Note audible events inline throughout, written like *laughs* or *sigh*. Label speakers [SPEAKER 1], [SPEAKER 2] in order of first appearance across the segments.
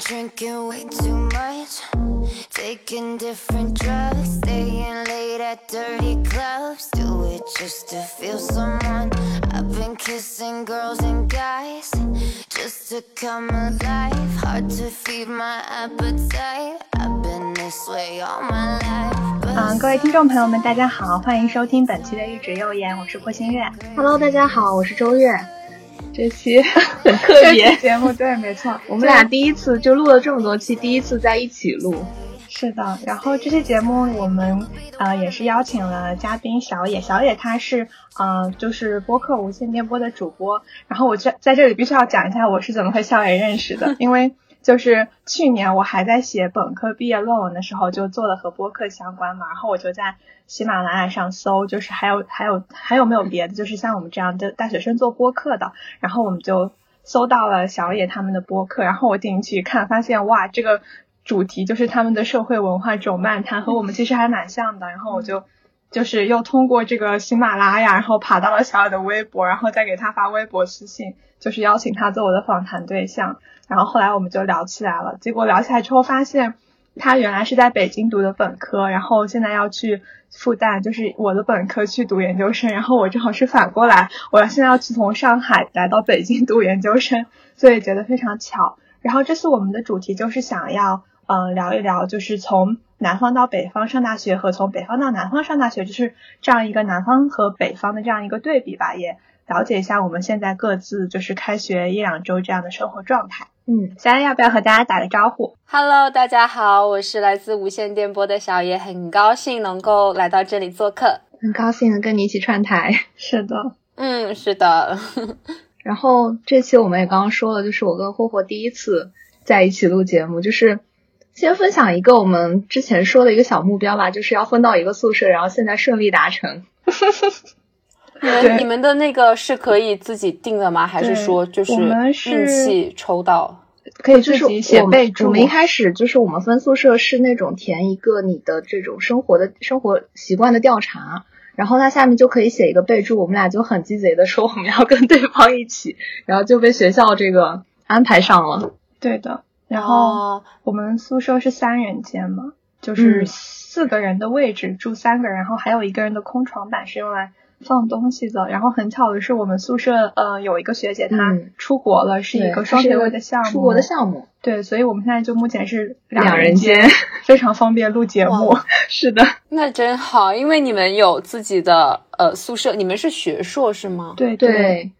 [SPEAKER 1] drinking way too much, taking different drugs, staying late at dirty clubs, do it just to feel someone. I've been kissing girls and guys just to come alive, hard to feed my appetite. I've been this way all my life.
[SPEAKER 2] 嗯，各位听众朋友们，大家好，欢迎收听本期的一直右眼，我是郭新月。
[SPEAKER 3] Hello，大家好，我是周月。
[SPEAKER 2] 这期 *laughs*
[SPEAKER 3] 很特别。
[SPEAKER 2] 节目对，没错，*laughs*
[SPEAKER 3] 我们俩第一次就录了这么多期，第一次在一起录。
[SPEAKER 2] 是的，然后这期节目我们呃也是邀请了嘉宾小野，小野他是呃就是播客无线电波的主播，然后我在在这里必须要讲一下我是怎么和小野认识的，因为就是去年我还在写本科毕业论文的时候就做了和播客相关嘛，然后我就在喜马拉雅上搜，就是还有还有还有没有别的，就是像我们这样的大学生做播客的，然后我们就搜到了小野他们的播客，然后我进去看，发现哇这个。主题就是他们的社会文化种漫谈和我们其实还蛮像的，然后我就就是又通过这个喜马拉雅，然后爬到了小野的微博，然后再给他发微博私信，就是邀请他做我的访谈对象，然后后来我们就聊起来了，结果聊起来之后发现他原来是在北京读的本科，然后现在要去复旦，就是我的本科去读研究生，然后我正好是反过来，我现在要去从上海来到北京 *laughs* 读研究生，所以觉得非常巧。然后这次我们的主题就是想要。嗯，聊一聊就是从南方到北方上大学和从北方到南方上大学，就是这样一个南方和北方的这样一个对比吧，也了解一下我们现在各自就是开学一两周这样的生活状态。
[SPEAKER 3] 嗯，
[SPEAKER 2] 小野要不要和大家打个招呼
[SPEAKER 4] ？Hello，大家好，我是来自无线电波的小野，很高兴能够来到这里做客，
[SPEAKER 3] 很高兴能跟你一起串台。*laughs*
[SPEAKER 2] 是的，
[SPEAKER 4] 嗯，是的。*laughs*
[SPEAKER 3] 然后这期我们也刚刚说了，就是我跟霍霍第一次在一起录节目，就是。先分享一个我们之前说的一个小目标吧，就是要分到一个宿舍，然后现在顺利达成。
[SPEAKER 4] 你们 *laughs* 你们的那个是可以自己定的吗？还是说就是运气抽到？
[SPEAKER 2] 可以自己写备注。
[SPEAKER 3] 我们一开始就是我们分宿舍是那种填一个你的这种生活的生活习惯的调查，然后它下面就可以写一个备注。我们俩就很鸡贼的说我们要跟对方一起，然后就被学校这个安排上了。
[SPEAKER 2] 对的。然后我们宿舍是三人间嘛，就是四个人的位置、嗯、住三个人，然后还有一个人的空床板是用来放东西的。然后很巧的是，我们宿舍呃有一个学姐她出国了，
[SPEAKER 3] 嗯、
[SPEAKER 2] 是一个双学位的项目，
[SPEAKER 3] 出国的项目。
[SPEAKER 2] 对，所以我们现在就目前是
[SPEAKER 3] 两
[SPEAKER 2] 人
[SPEAKER 3] 间，*laughs*
[SPEAKER 2] 非常方便录节目。*laughs* 是的，
[SPEAKER 4] 那真好，因为你们有自己的呃宿舍，你们是学硕是吗？
[SPEAKER 2] 对
[SPEAKER 3] 对。
[SPEAKER 2] 对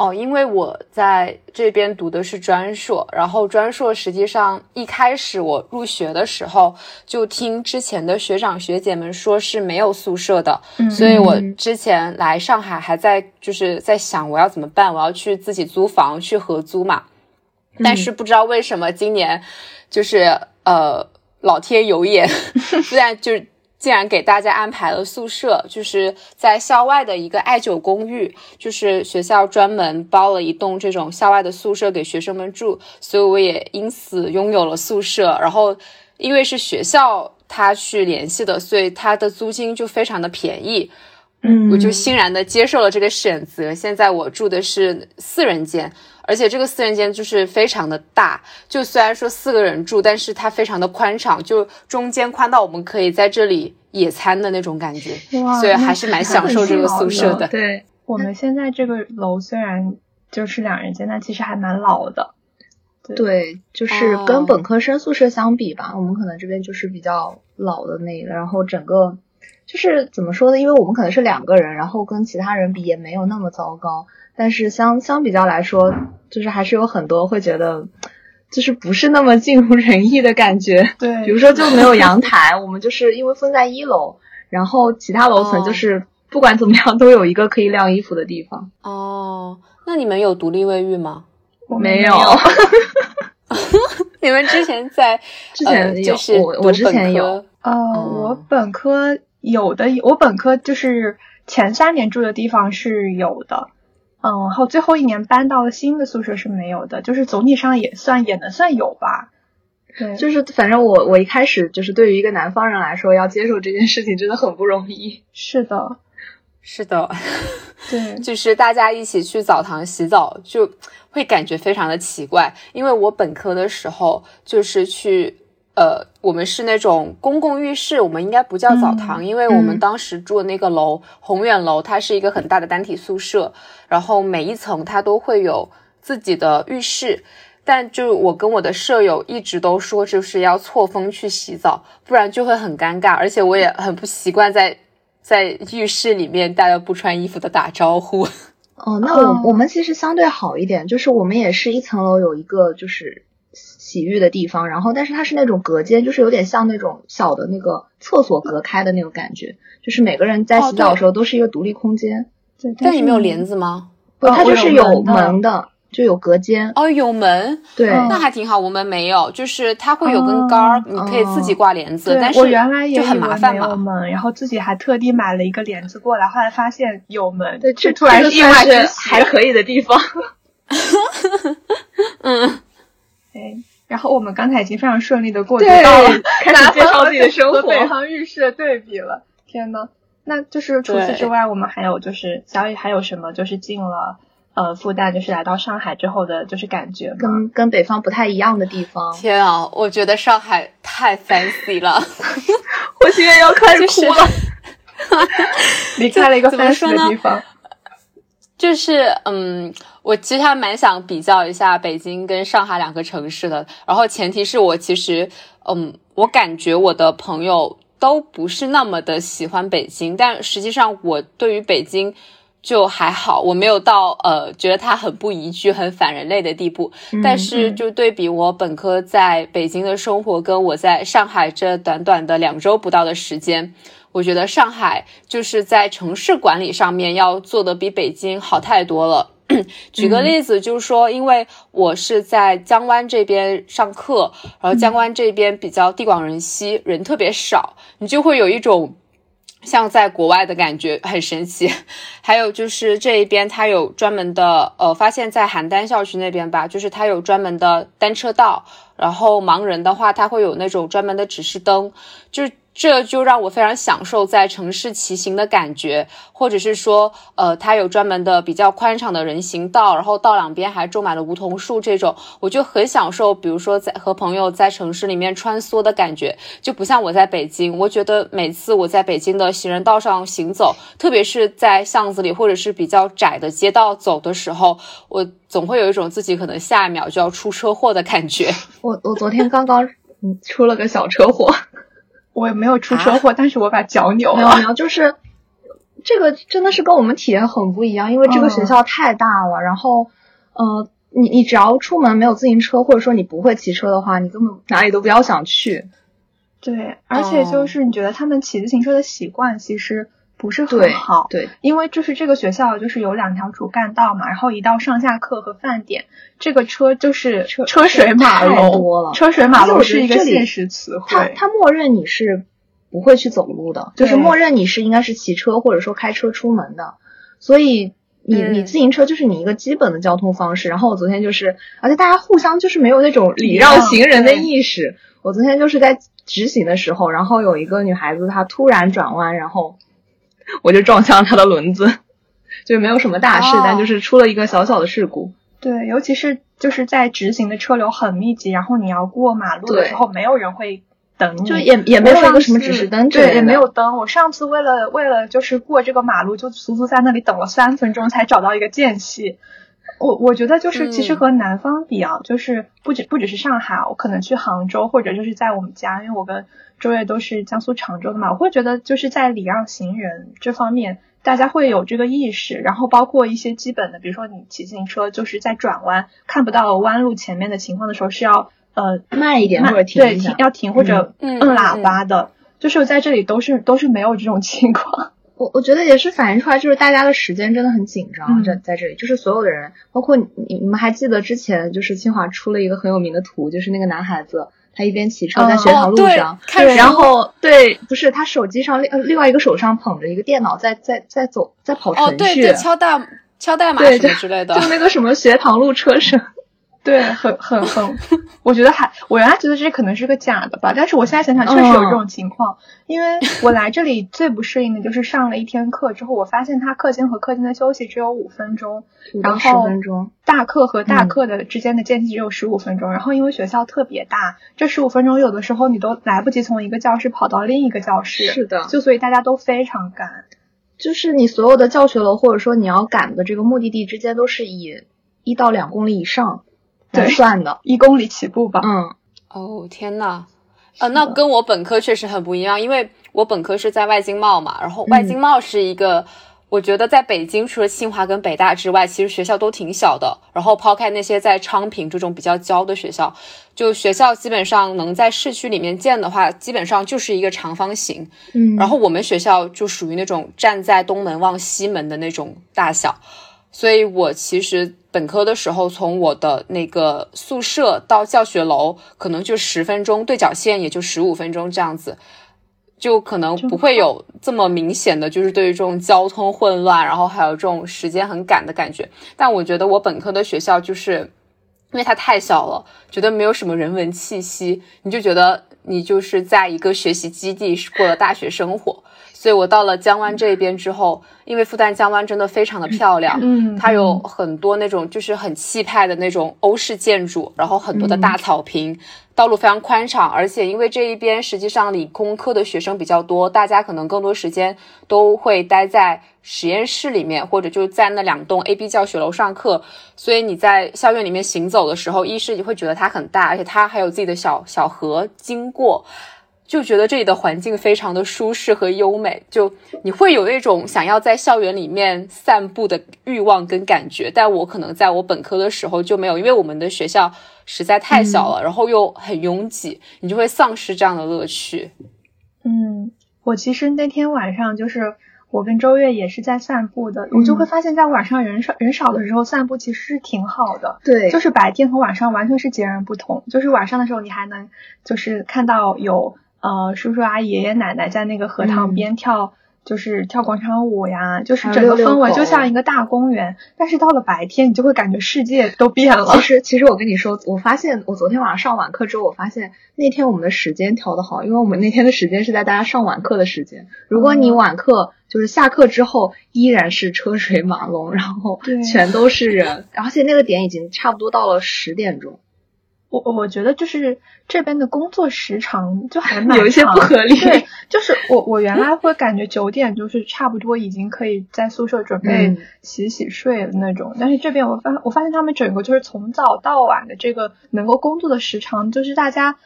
[SPEAKER 4] 哦，因为我在这边读的是专硕，然后专硕实际上一开始我入学的时候就听之前的学长学姐们说是没有宿舍的，
[SPEAKER 2] 嗯、
[SPEAKER 4] 所以我之前来上海还在就是在想我要怎么办，我要去自己租房去合租嘛，
[SPEAKER 2] 嗯、
[SPEAKER 4] 但是不知道为什么今年就是呃老天有眼，*laughs* 虽然就是。竟然给大家安排了宿舍，就是在校外的一个爱九公寓，就是学校专门包了一栋这种校外的宿舍给学生们住，所以我也因此拥有了宿舍。然后因为是学校他去联系的，所以他的租金就非常的便宜，
[SPEAKER 2] 嗯，
[SPEAKER 4] 我就欣然的接受了这个选择。现在我住的是四人间。而且这个四人间就是非常的大，就虽然说四个人住，但是它非常的宽敞，就中间宽到我们可以在这里野餐的那种感觉，所以还是蛮享受这个宿舍的。
[SPEAKER 2] 对，我们现在这个楼虽然就是两人间，但其实还蛮老的。
[SPEAKER 3] 对，对就是跟本科生宿舍相比吧，哦、我们可能这边就是比较老的那个，然后整个就是怎么说呢？因为我们可能是两个人，然后跟其他人比也没有那么糟糕。但是相相比较来说，就是还是有很多会觉得，就是不是那么尽如人意的感觉。
[SPEAKER 2] 对，
[SPEAKER 3] 比如说就没有阳 *laughs* 台，我们就是因为分在一楼，然后其他楼层就是不管怎么样都有一个可以晾衣服的地方。
[SPEAKER 4] 哦，那你们有独立卫浴吗？
[SPEAKER 2] 我
[SPEAKER 3] 没有。*laughs*
[SPEAKER 4] 你们之前在 *laughs*
[SPEAKER 3] 之前
[SPEAKER 4] 呃、就是
[SPEAKER 3] 我我之前有。
[SPEAKER 2] 呃，我本科有的，我本科就是前三年住的地方是有的。嗯，然后最后一年搬到了新的宿舍是没有的，就是总体上也算也能算有吧。对，
[SPEAKER 3] 就是反正我我一开始就是对于一个南方人来说，要接受这件事情真的很不容易。*laughs*
[SPEAKER 2] 是的，
[SPEAKER 4] 是的，
[SPEAKER 2] 对，*laughs*
[SPEAKER 4] 就是大家一起去澡堂洗澡，就会感觉非常的奇怪。因为我本科的时候就是去，呃，我们是那种公共浴室，我们应该不叫澡堂，
[SPEAKER 2] 嗯
[SPEAKER 4] 因为我们当时住的那个楼宏远楼，它是一个很大的单体宿舍，然后每一层它都会有自己的浴室。但就我跟我的舍友一直都说，就是要错峰去洗澡，不然就会很尴尬。而且我也很不习惯在 *laughs* 在浴室里面大家不穿衣服的打招呼。
[SPEAKER 3] 哦，那我、
[SPEAKER 2] 哦
[SPEAKER 3] 我们其实相对好一点，就是我们也是一层楼有一个就是洗浴的地方，然后但是它是那种隔间，就是有点像那种小的那个厕所隔开的那种感觉，就是每个人在
[SPEAKER 4] 哦
[SPEAKER 3] 洗澡的时候都是一个独立空间，
[SPEAKER 2] 对，
[SPEAKER 4] 但你没有帘子吗？
[SPEAKER 3] 不，它就是
[SPEAKER 2] 有门的
[SPEAKER 3] 就有隔间。
[SPEAKER 4] 哦，有门，
[SPEAKER 3] 对，
[SPEAKER 2] 嗯
[SPEAKER 4] 那还挺好。我们没有，就是它会有根
[SPEAKER 2] 哦
[SPEAKER 4] 杆儿，你可以自己挂帘子，
[SPEAKER 2] 对
[SPEAKER 4] 但是
[SPEAKER 2] 我原来也
[SPEAKER 4] 就很麻烦嘛。
[SPEAKER 2] 门，然后自己还特地买了一个帘子过来，后来发现有门，
[SPEAKER 3] 对，这
[SPEAKER 2] 突然意外
[SPEAKER 3] 算是
[SPEAKER 2] 之喜
[SPEAKER 3] 还可以的地方。*laughs*
[SPEAKER 4] 嗯，
[SPEAKER 2] 对，*laughs* 然后我们刚才已经非常顺利的过渡到了 *laughs*
[SPEAKER 3] 开始介绍自己的生活
[SPEAKER 2] 和北方浴室的对比了。天呐，那就是除此之外，我们还有就是小雨还有什么就是进了呃复旦，就是来到上海之后的就是感觉吗？
[SPEAKER 3] 跟跟北方不太一样的地方，
[SPEAKER 4] 天啊，我觉得上海太 fancy 了，*laughs*
[SPEAKER 3] 我现在要开始
[SPEAKER 4] 就是
[SPEAKER 3] 哭了。*laughs*
[SPEAKER 2] 离开了一个 fancy 的地方。
[SPEAKER 4] 就是嗯，我其实还蛮想比较一下北京跟上海两个城市的，然后前提是我其实嗯，我感觉我的朋友都不是那么的喜欢北京，但实际上我对于北京。就还好，我没有到呃觉得它很不宜居、很反人类的地步。但是
[SPEAKER 2] 嗯
[SPEAKER 4] 就对比我本科在北京的生活，跟我在上海这短短的两周不到的时间，我觉得上海就是在城市管理上面要做的比北京好太多了。举个例子，就是说，因为我是在江湾这边上课，然后江湾这边比较地广人稀，人特别少，你就会有一种像在国外的感觉，很神奇。*laughs* 还有就是这一边它有专门的，呃，发现在邯郸校区那边吧，就是它有专门的单车道，然后盲人的话，它会有那种专门的指示灯，就这就让我非常享受在城市骑行的感觉，或者是说，呃，它有专门的比较宽敞的人行道，然后道两边还种满了梧桐树，这种我就很享受。比如说在和朋友在城市里面穿梭的感觉，就不像我在北京。我觉得每次我在北京的行人道上行走，特别是在巷子里或者是比较窄的街道走的时候，我总会有一种自己可能下一秒就要出车祸的感觉。*laughs*
[SPEAKER 3] 我我昨天刚刚嗯出了个小车祸，
[SPEAKER 2] 我也没有出车祸，但是我把脚扭了。
[SPEAKER 3] 没有没有，就是这个真的是跟我们体验很不一样，因为这个学校太大了，然后呃，你你只要出门没有自行车，或者说你不会骑车的话，你根本哪里都不要想去。
[SPEAKER 2] 对，而且就是你觉得他们骑自行车的习惯其实不是很好，
[SPEAKER 3] 对，
[SPEAKER 2] 因为就是这个学校就是有两条主干道嘛，然后一到上下课和饭点，这个车就是
[SPEAKER 3] 车
[SPEAKER 2] 车水马龙，车水马龙是一个现实词汇。
[SPEAKER 3] 他他默认你是不会去走路的，就是默认你是应该是骑车或者说开车出门的，所以你
[SPEAKER 4] 嗯。
[SPEAKER 3] 你自行车就是你一个基本的交通方式。然后我昨天就是，而且大家互相就是没有那种礼让行人的意识。我昨天就是在直行的时候，然后有一个女孩子她突然转弯，然后我就撞向他的轮子，就没有什么大事，
[SPEAKER 4] 哦
[SPEAKER 3] 但就是出了一个小小的事故。
[SPEAKER 2] 对，尤其是就是在直行的车流很密集，然后你要过马路的时候，没有人会等你，
[SPEAKER 3] 就也也没有一个什么指示灯
[SPEAKER 2] 对，也没有灯。我上次为了为了就是过这个马路，就足足在那里等了三分钟才找到一个间隙。我我觉得就是其实
[SPEAKER 4] 嗯
[SPEAKER 2] 和南方比啊，就是不止不只是上海，我可能去杭州或者就是在我们家，因为我跟周围都是江苏常州的嘛，我会觉得就是在礼让行人这方面，大家会有这个意识，然后包括一些基本的，比如说你骑自行车就是在转弯看不到弯路前面的情况的时候是要呃
[SPEAKER 3] 慢一点
[SPEAKER 2] 慢
[SPEAKER 3] 或者停
[SPEAKER 2] 对停要停或者
[SPEAKER 4] 嗯
[SPEAKER 2] 摁喇叭的，就是在这里都是都是没有这种情况。
[SPEAKER 3] 我我觉得也是反映出来，就是大家的时间真的很紧张，
[SPEAKER 2] 嗯。
[SPEAKER 3] 在在这里，就是所有的人，包括你你们还记得之前就是清华出了一个很有名的图，就是那个男孩子他一边骑车在
[SPEAKER 2] 哦
[SPEAKER 3] 学堂路上，然后对，不是他手机上另呃另外一个手上捧着一个电脑在在在走在跑程
[SPEAKER 4] 哦，
[SPEAKER 3] 序，
[SPEAKER 4] 对对，敲代敲代码什么之类的。
[SPEAKER 3] 就。那个什么学堂路车声，
[SPEAKER 2] 对，很很很，*laughs* 我觉得还，我原来觉得这可能是个假的吧，但是我现在想想确实有这种情况，因为我来这里最不适应的就是上了一天课之后，我发现他课间和课间的休息只有五分钟，然后大课和大课的之间的间隙只有十五分钟，然后因为学校特别大，这十五分钟有的时候你都来不及从一个教室跑到另一个教室，
[SPEAKER 3] 是的，
[SPEAKER 2] 就所以大家都非常赶，
[SPEAKER 3] 就是你所有的教学楼或者说你要赶的这个目的地之间都是以一到两公里以上。
[SPEAKER 2] 对，
[SPEAKER 3] 算的，
[SPEAKER 2] 一公里起步吧。
[SPEAKER 3] 嗯，
[SPEAKER 4] 哦天呐，呃，那跟我本科确实很不一样，因为我本科是在外经贸嘛，然后外经贸是一个，我觉得在北京除了清华跟北大之外，其实学校都挺小的。然后抛开那些在昌平这种比较郊的学校，就学校基本上能在市区里面建的话，基本上就是一个长方形。
[SPEAKER 3] 嗯，
[SPEAKER 4] 然后我们学校就属于那种站在东门望西门的那种大小，所以我其实。本科的时候，从我的那个宿舍到教学楼，可能就十分钟，对角线也就十五分钟这样子，就可能不会有这么明显的，就是对于这种交通混乱，然后还有这种时间很赶的感觉。但我觉得我本科的学校就是，因为它太小了，觉得没有什么人文气息，你就觉得你就是在一个学习基地过了大学生活。所以我到了江湾这边之后，因为复旦江湾真的非常的漂亮，
[SPEAKER 2] 嗯，
[SPEAKER 4] 它有很多那种就是很气派的那种欧式建筑，然后很多的大草坪。道路非常宽敞，而且因为这一边实际上理工科的学生比较多，大家可能更多时间都会待在实验室里面，或者就在那两栋 A、B 教学楼上课，所以你在校园里面行走的时候，一是你会觉得它很大，而且它还有自己的小小河经过。就觉得这里的环境非常的舒适和优美，就你会有一种想要在校园里面散步的欲望跟感觉。但我可能在我本科的时候就没有，因为我们的学校实在太小了，然后又很拥挤，你就会丧失这样的乐趣。
[SPEAKER 2] 嗯，我其实那天晚上就是我跟周月也是在散步的，我就会发现，在晚上人少人少的时候散步其实是挺好的。
[SPEAKER 3] 对，
[SPEAKER 2] 就是白天和晚上完全是截然不同。就是晚上的时候，你还能就是看到有。呃，叔叔阿姨、爷爷奶奶在那个荷塘边跳，就是跳广场舞呀，就是整个氛围就像一个大公园。但是到了白天，你就会感觉世界都变了。
[SPEAKER 3] 其实，其实我跟你说，我发现我昨天晚上上晚课之后，我发现那天我们的时间调的好，因为我们那天的时间是在大家上晚课的时间。如果你晚课就是下课之后，依然是车水马龙，然后全都是人，而且那个点已经差不多到了十点钟。
[SPEAKER 2] 我我觉得就是这边的工作时长就还蛮
[SPEAKER 3] 有一些不合理。
[SPEAKER 2] 对，就是我我原来会感觉九点就是差不多已经可以在宿舍准备洗洗睡的那种，但是这边我发我发现他们整个就是从早到晚的这个能够工作的时长，就是大家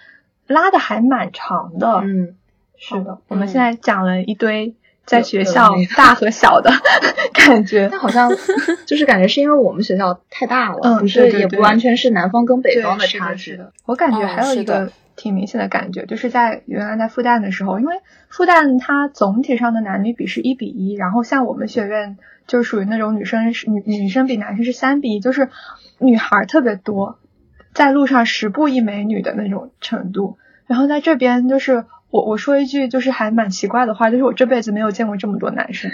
[SPEAKER 2] 拉的还蛮长的。
[SPEAKER 3] 嗯，
[SPEAKER 2] 是的，我们现在讲了一堆。在学校大和小的 *laughs* 感觉，
[SPEAKER 3] 但好像 *laughs* 就是感觉是因为我们学校太大了，
[SPEAKER 2] 嗯，
[SPEAKER 3] 是也不完全是南方跟北方的差距。
[SPEAKER 2] 我感觉还有一个挺明显的感觉，就是在原来在复旦的时候，因为复旦它总体上的男女比是一比一，然后像我们学院就属于那种女生是女女生比男生是三比一，就是女孩特别多，在路上十步一美女的那种程度，然后在这边就是。我我说一句就是还蛮奇怪的话，就是我这辈子没有见过这么多男生，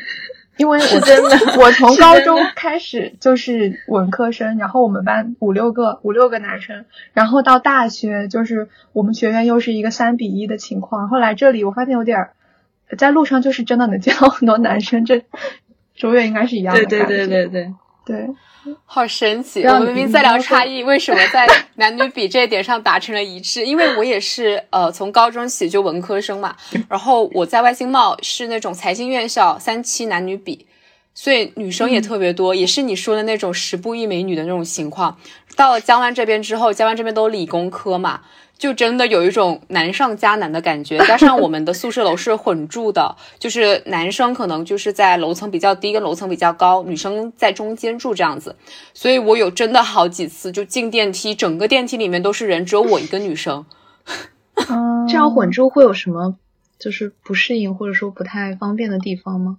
[SPEAKER 2] 因为我
[SPEAKER 3] 真的，
[SPEAKER 2] 我从高中开始就是文科生，然后我们班五六个五六个男生，然后到大学就是我们学院又是一个三比一的情况，后来这里我发现有点儿在路上就是真的能见到很多男生，这卓越应该是一样的，
[SPEAKER 3] 对对对对对
[SPEAKER 2] 对。
[SPEAKER 4] 好神奇！我们明明在聊差异，为什么在男女比这一点上达成了一致？因为我也是呃从高中起就文科生嘛，*laughs* 然后我在外经贸是那种财经院校，三期男女比，所以女生也特别多，也是你说的那种十步一美女的那种情况。到了江湾这边之后，江湾这边都理工科嘛。就真的有一种难上加难的感觉，*laughs* 加上我们的宿舍楼是混住的，就是男生可能就是在楼层比较低跟楼层比较高，女生在中间住这样子，所以我有真的好几次就进电梯，整个电梯里面都是人，只有我一个女生。
[SPEAKER 3] 这样混住会有什么就是不适应或者说不太方便的地方吗？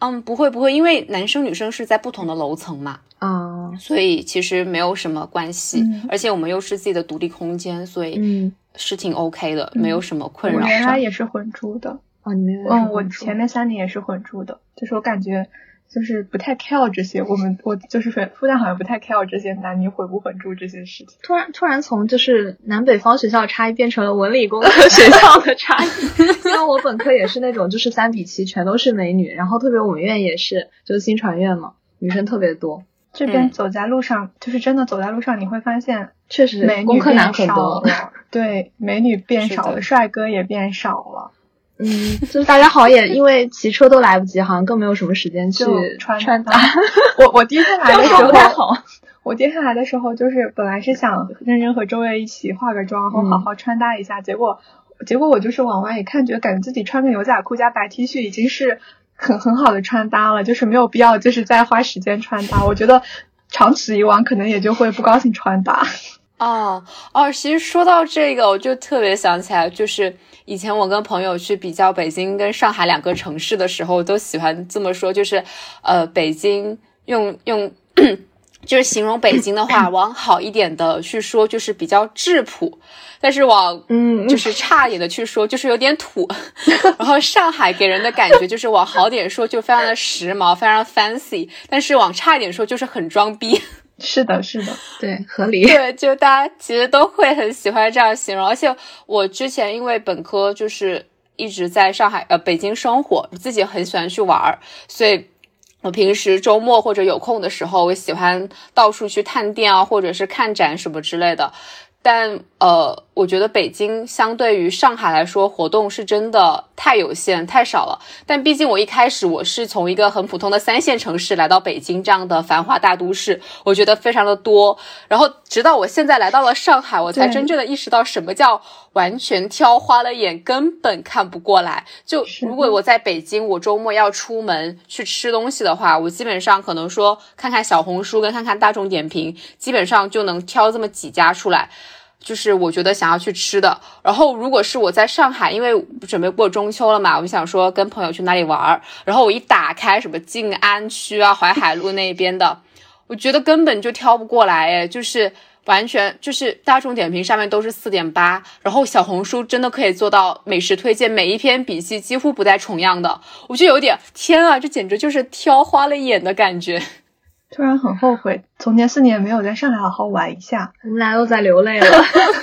[SPEAKER 4] 嗯，不会不会，因为男生女生是在不同的楼层嘛，
[SPEAKER 3] 啊，
[SPEAKER 4] 所以其实没有什么关系，而且我们又是自己的独立空间，所以是挺 OK 的，没有什么困扰。
[SPEAKER 2] 原来也是混住的
[SPEAKER 3] 哦，你们
[SPEAKER 2] 嗯，我前面三年也是混住的，就是我感觉就是不太 care 这些。我们我就是复复旦好像不太 care 这些男女混不混住这些事情。
[SPEAKER 3] 突然突然从就是南北方学校的差异变成了文理工 *laughs* 科学校的差异。*laughs* 因为我本科也是那种就是三比七全都是美女，然后特别我们院也是就是新传院嘛，女生特别多。
[SPEAKER 2] 这边走在路上，就是真的走在路上，你会发现
[SPEAKER 3] 确实
[SPEAKER 2] 美女
[SPEAKER 3] 工科男
[SPEAKER 2] 变少
[SPEAKER 3] 很多。
[SPEAKER 2] 了，对，美女变少了，帅哥也变少了。
[SPEAKER 3] 嗯，就是大家好也因为骑车都来不及，好像更没有什么时间去
[SPEAKER 2] 穿
[SPEAKER 3] 穿
[SPEAKER 2] 搭。*laughs* 我我第一天来的时候
[SPEAKER 3] 不太好。
[SPEAKER 2] 我第一天来的时候，*laughs* 就是本来是想认真和周围一起化个妆，然后
[SPEAKER 3] 嗯
[SPEAKER 2] 好好穿搭一下，结果结果我就是往外一看，觉得感觉自己穿个牛仔裤加白 T 恤已经是很很好的穿搭了，就是没有必要就是再花时间穿搭。我觉得长此以往，可能也就会不高兴穿搭。
[SPEAKER 4] 哦哦，其实说到这个，我就特别想起来，就是以前我跟朋友去比较北京跟上海两个城市的时候，都喜欢这么说，就是呃，北京用用。*coughs* 就是形容北京的话，*coughs* 往好一点的去说，就是比较质朴；但是往
[SPEAKER 3] 嗯，
[SPEAKER 4] 就是差一点的去说，就是有点土。*laughs* 然后上海给人的感觉就是往好点说，就非常的时髦，非常 fancy；但是往差一点说，就是很装逼。
[SPEAKER 2] 是的，是的，*laughs*
[SPEAKER 3] 对，合理。
[SPEAKER 4] 对，就大家其实都会很喜欢这样形容，而且我之前因为本科就是一直在上海呃北京生活，自己很喜欢去玩儿，所以。我平时周末或者有空的时候，我喜欢到处去探店啊，或者是看展什么之类的。但呃，我觉得北京相对于上海来说，活动是真的太有限、太少了。但毕竟我一开始我是从一个很普通的三线城市来到北京这样的繁华大都市，我觉得非常的多。然后直到我现在来到了上海，我才真正的意识到什么叫完全挑花了眼，根本看不过来。就如果我在北京，我周末要出门去吃东西的话，我基本上可能说看看小红书跟看看大众点评，基本上就能挑这么几家出来。就是我觉得想要去吃的，然后如果是我在上海，因为准备过中秋了嘛，我就想说跟朋友去哪里玩儿，然后我一打开什么静安区啊、淮海路那边的，我觉得根本就挑不过来，哎，就是完全就是大众点评上面都是四点八，然后小红书真的可以做到美食推荐，每一篇笔记几乎不带重样的，我就有点天啊，这简直就是挑花了眼的感觉。
[SPEAKER 2] 突然很后悔，从前四年没有在上海好好玩一下。
[SPEAKER 3] 我们俩又在流泪了。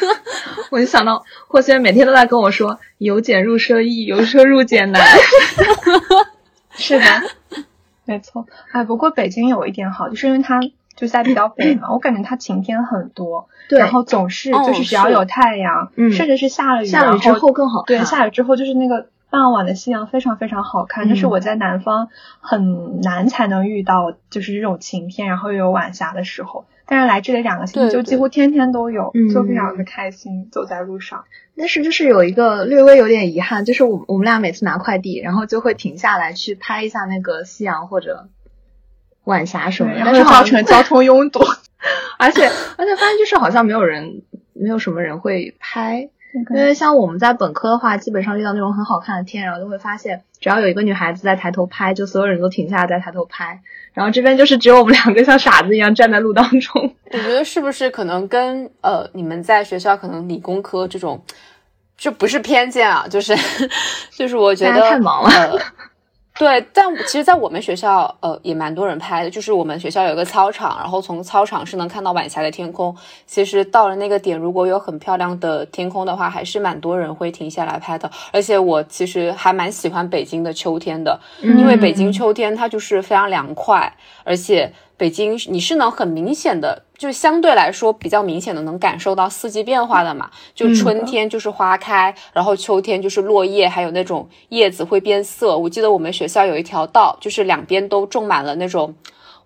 [SPEAKER 3] *laughs* 我就想到霍先生每天都在跟我说“由俭入奢易，由奢入俭难 *laughs*
[SPEAKER 2] 是的，没错。哎，不过北京有一点好，就是因为它就在比较北嘛，*coughs* 我感觉它晴天很多，
[SPEAKER 3] 对
[SPEAKER 2] 然后总是
[SPEAKER 4] 哦
[SPEAKER 2] 就是只要有太阳，
[SPEAKER 3] 嗯
[SPEAKER 2] 甚至是下了”，雨，
[SPEAKER 3] 下雨之后更好看。
[SPEAKER 2] 对，下雨之后就是那个傍晚的夕阳非常非常好看，这是
[SPEAKER 3] 嗯
[SPEAKER 2] 我在南方很难才能遇到，就是这种晴天，然后又有晚霞的时候。但是来这里两个星期，就几乎天天都有，
[SPEAKER 3] 嗯
[SPEAKER 2] 就非常的开心，走在路上。
[SPEAKER 3] 但是就是有一个略微有点遗憾，就是我我们俩每次拿快递，然后就会停下来去拍一下那个夕阳或者晚霞什么，的，
[SPEAKER 2] 然后又
[SPEAKER 3] 但是
[SPEAKER 2] 造成交通拥堵。*laughs*
[SPEAKER 3] 而且而且发现就是好像没有人，没有什么人会拍。因为像我们在本科的话，基本上遇到那种很好看的天，然后就会发现，只要有一个女孩子在抬头拍，就所有人都停下来在抬头拍。然后这边就是只有我们两个像傻子一样站在路当中。
[SPEAKER 4] 我觉得是不是可能跟呃你们在学校可能理工科这种，这不是偏见啊，就是 *laughs* 就是我觉
[SPEAKER 3] 大
[SPEAKER 4] 得
[SPEAKER 3] 家太忙了
[SPEAKER 4] 呃，对，但其实，在我们学校呃也蛮多人拍的，就是我们学校有一个操场，然后从操场是能看到晚霞的天空。其实到了那个点，如果有很漂亮的天空的话，还是蛮多人会停下来拍的。而且我其实还蛮喜欢北京的秋天的，因为北京秋天它就是非常凉快，而且北京你是能很明显的，就相对来说比较明显的能感受到四季变化的嘛。就春天就是花开，然后秋天就是落叶，还有那种叶子会变色。我记得我们学校有一条道，就是两边都种满了那种，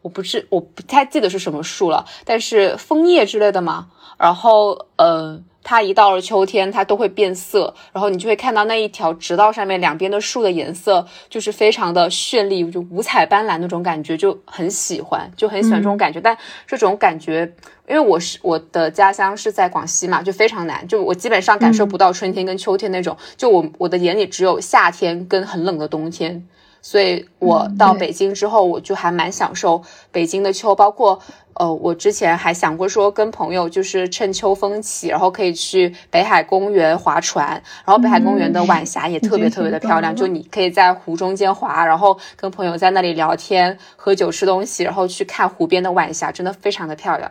[SPEAKER 4] 我不是我不太记得是什么树了，但是枫叶之类的嘛。然后呃。它一到了秋天，它都会变色，然后你就会看到那一条直道上面两边的树的颜色就是非常的绚丽，就五彩斑斓那种感觉，就很喜欢，就很喜欢这种感觉。但这种感觉，因为我是我的家乡是在广西嘛，就非常难，就我基本上感受不到春天跟秋天那种，就我我的眼里只有夏天跟很冷的冬天，所以我到北京之后，我就还蛮享受北京的秋，包括呃，我之前还想过说跟朋友就是趁秋风起，然后可以去北海公园划船，然后北海公园的晚霞也特别特别的漂亮，就你可以在湖中间划，然后跟朋友在那里聊天、喝酒、吃东西，然后去看湖边的晚霞，真的非常的漂亮。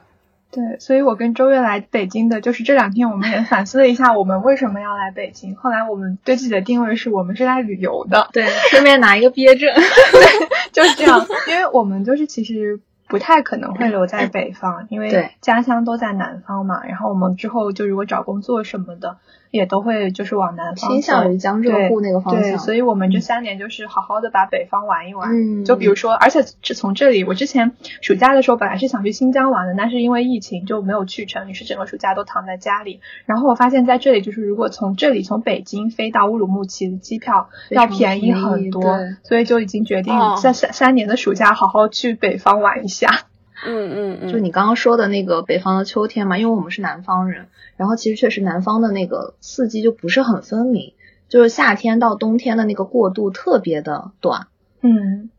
[SPEAKER 2] 对，所以我跟周月来北京的，就是这两天我们也反思了一下，我们为什么要来北京。后来我们对自己的定位是我们是来旅游的，
[SPEAKER 3] 对，顺便拿一个毕业证，*laughs*
[SPEAKER 2] 对，就是这样。因为我们就是其实不太可能会留在北方，因为家乡都在南方嘛。然后我们之后就如果找工作什么的。也都会就是往南方
[SPEAKER 3] 倾向于江浙沪那个方向，
[SPEAKER 2] 对，所以我们这三年就是好好的把北方玩一玩。嗯，就比如说，而且是从这里，我之前暑假的时候本来是想去新疆玩的，但是因为疫情就没有去成，于是整个暑假都躺在家里。然后我发现在这里，就是如果从这里从北京飞到乌鲁木齐的机票要便宜很多，所以就已经决定在三三年的暑假好好去北方玩一下。
[SPEAKER 4] 嗯嗯嗯，
[SPEAKER 3] 就你刚刚说的那个北方的秋天嘛，因为我们是南方人，然后其实确实南方的那个四季就不是很分明，就是夏天到冬天的那个过渡特别的短。
[SPEAKER 2] 嗯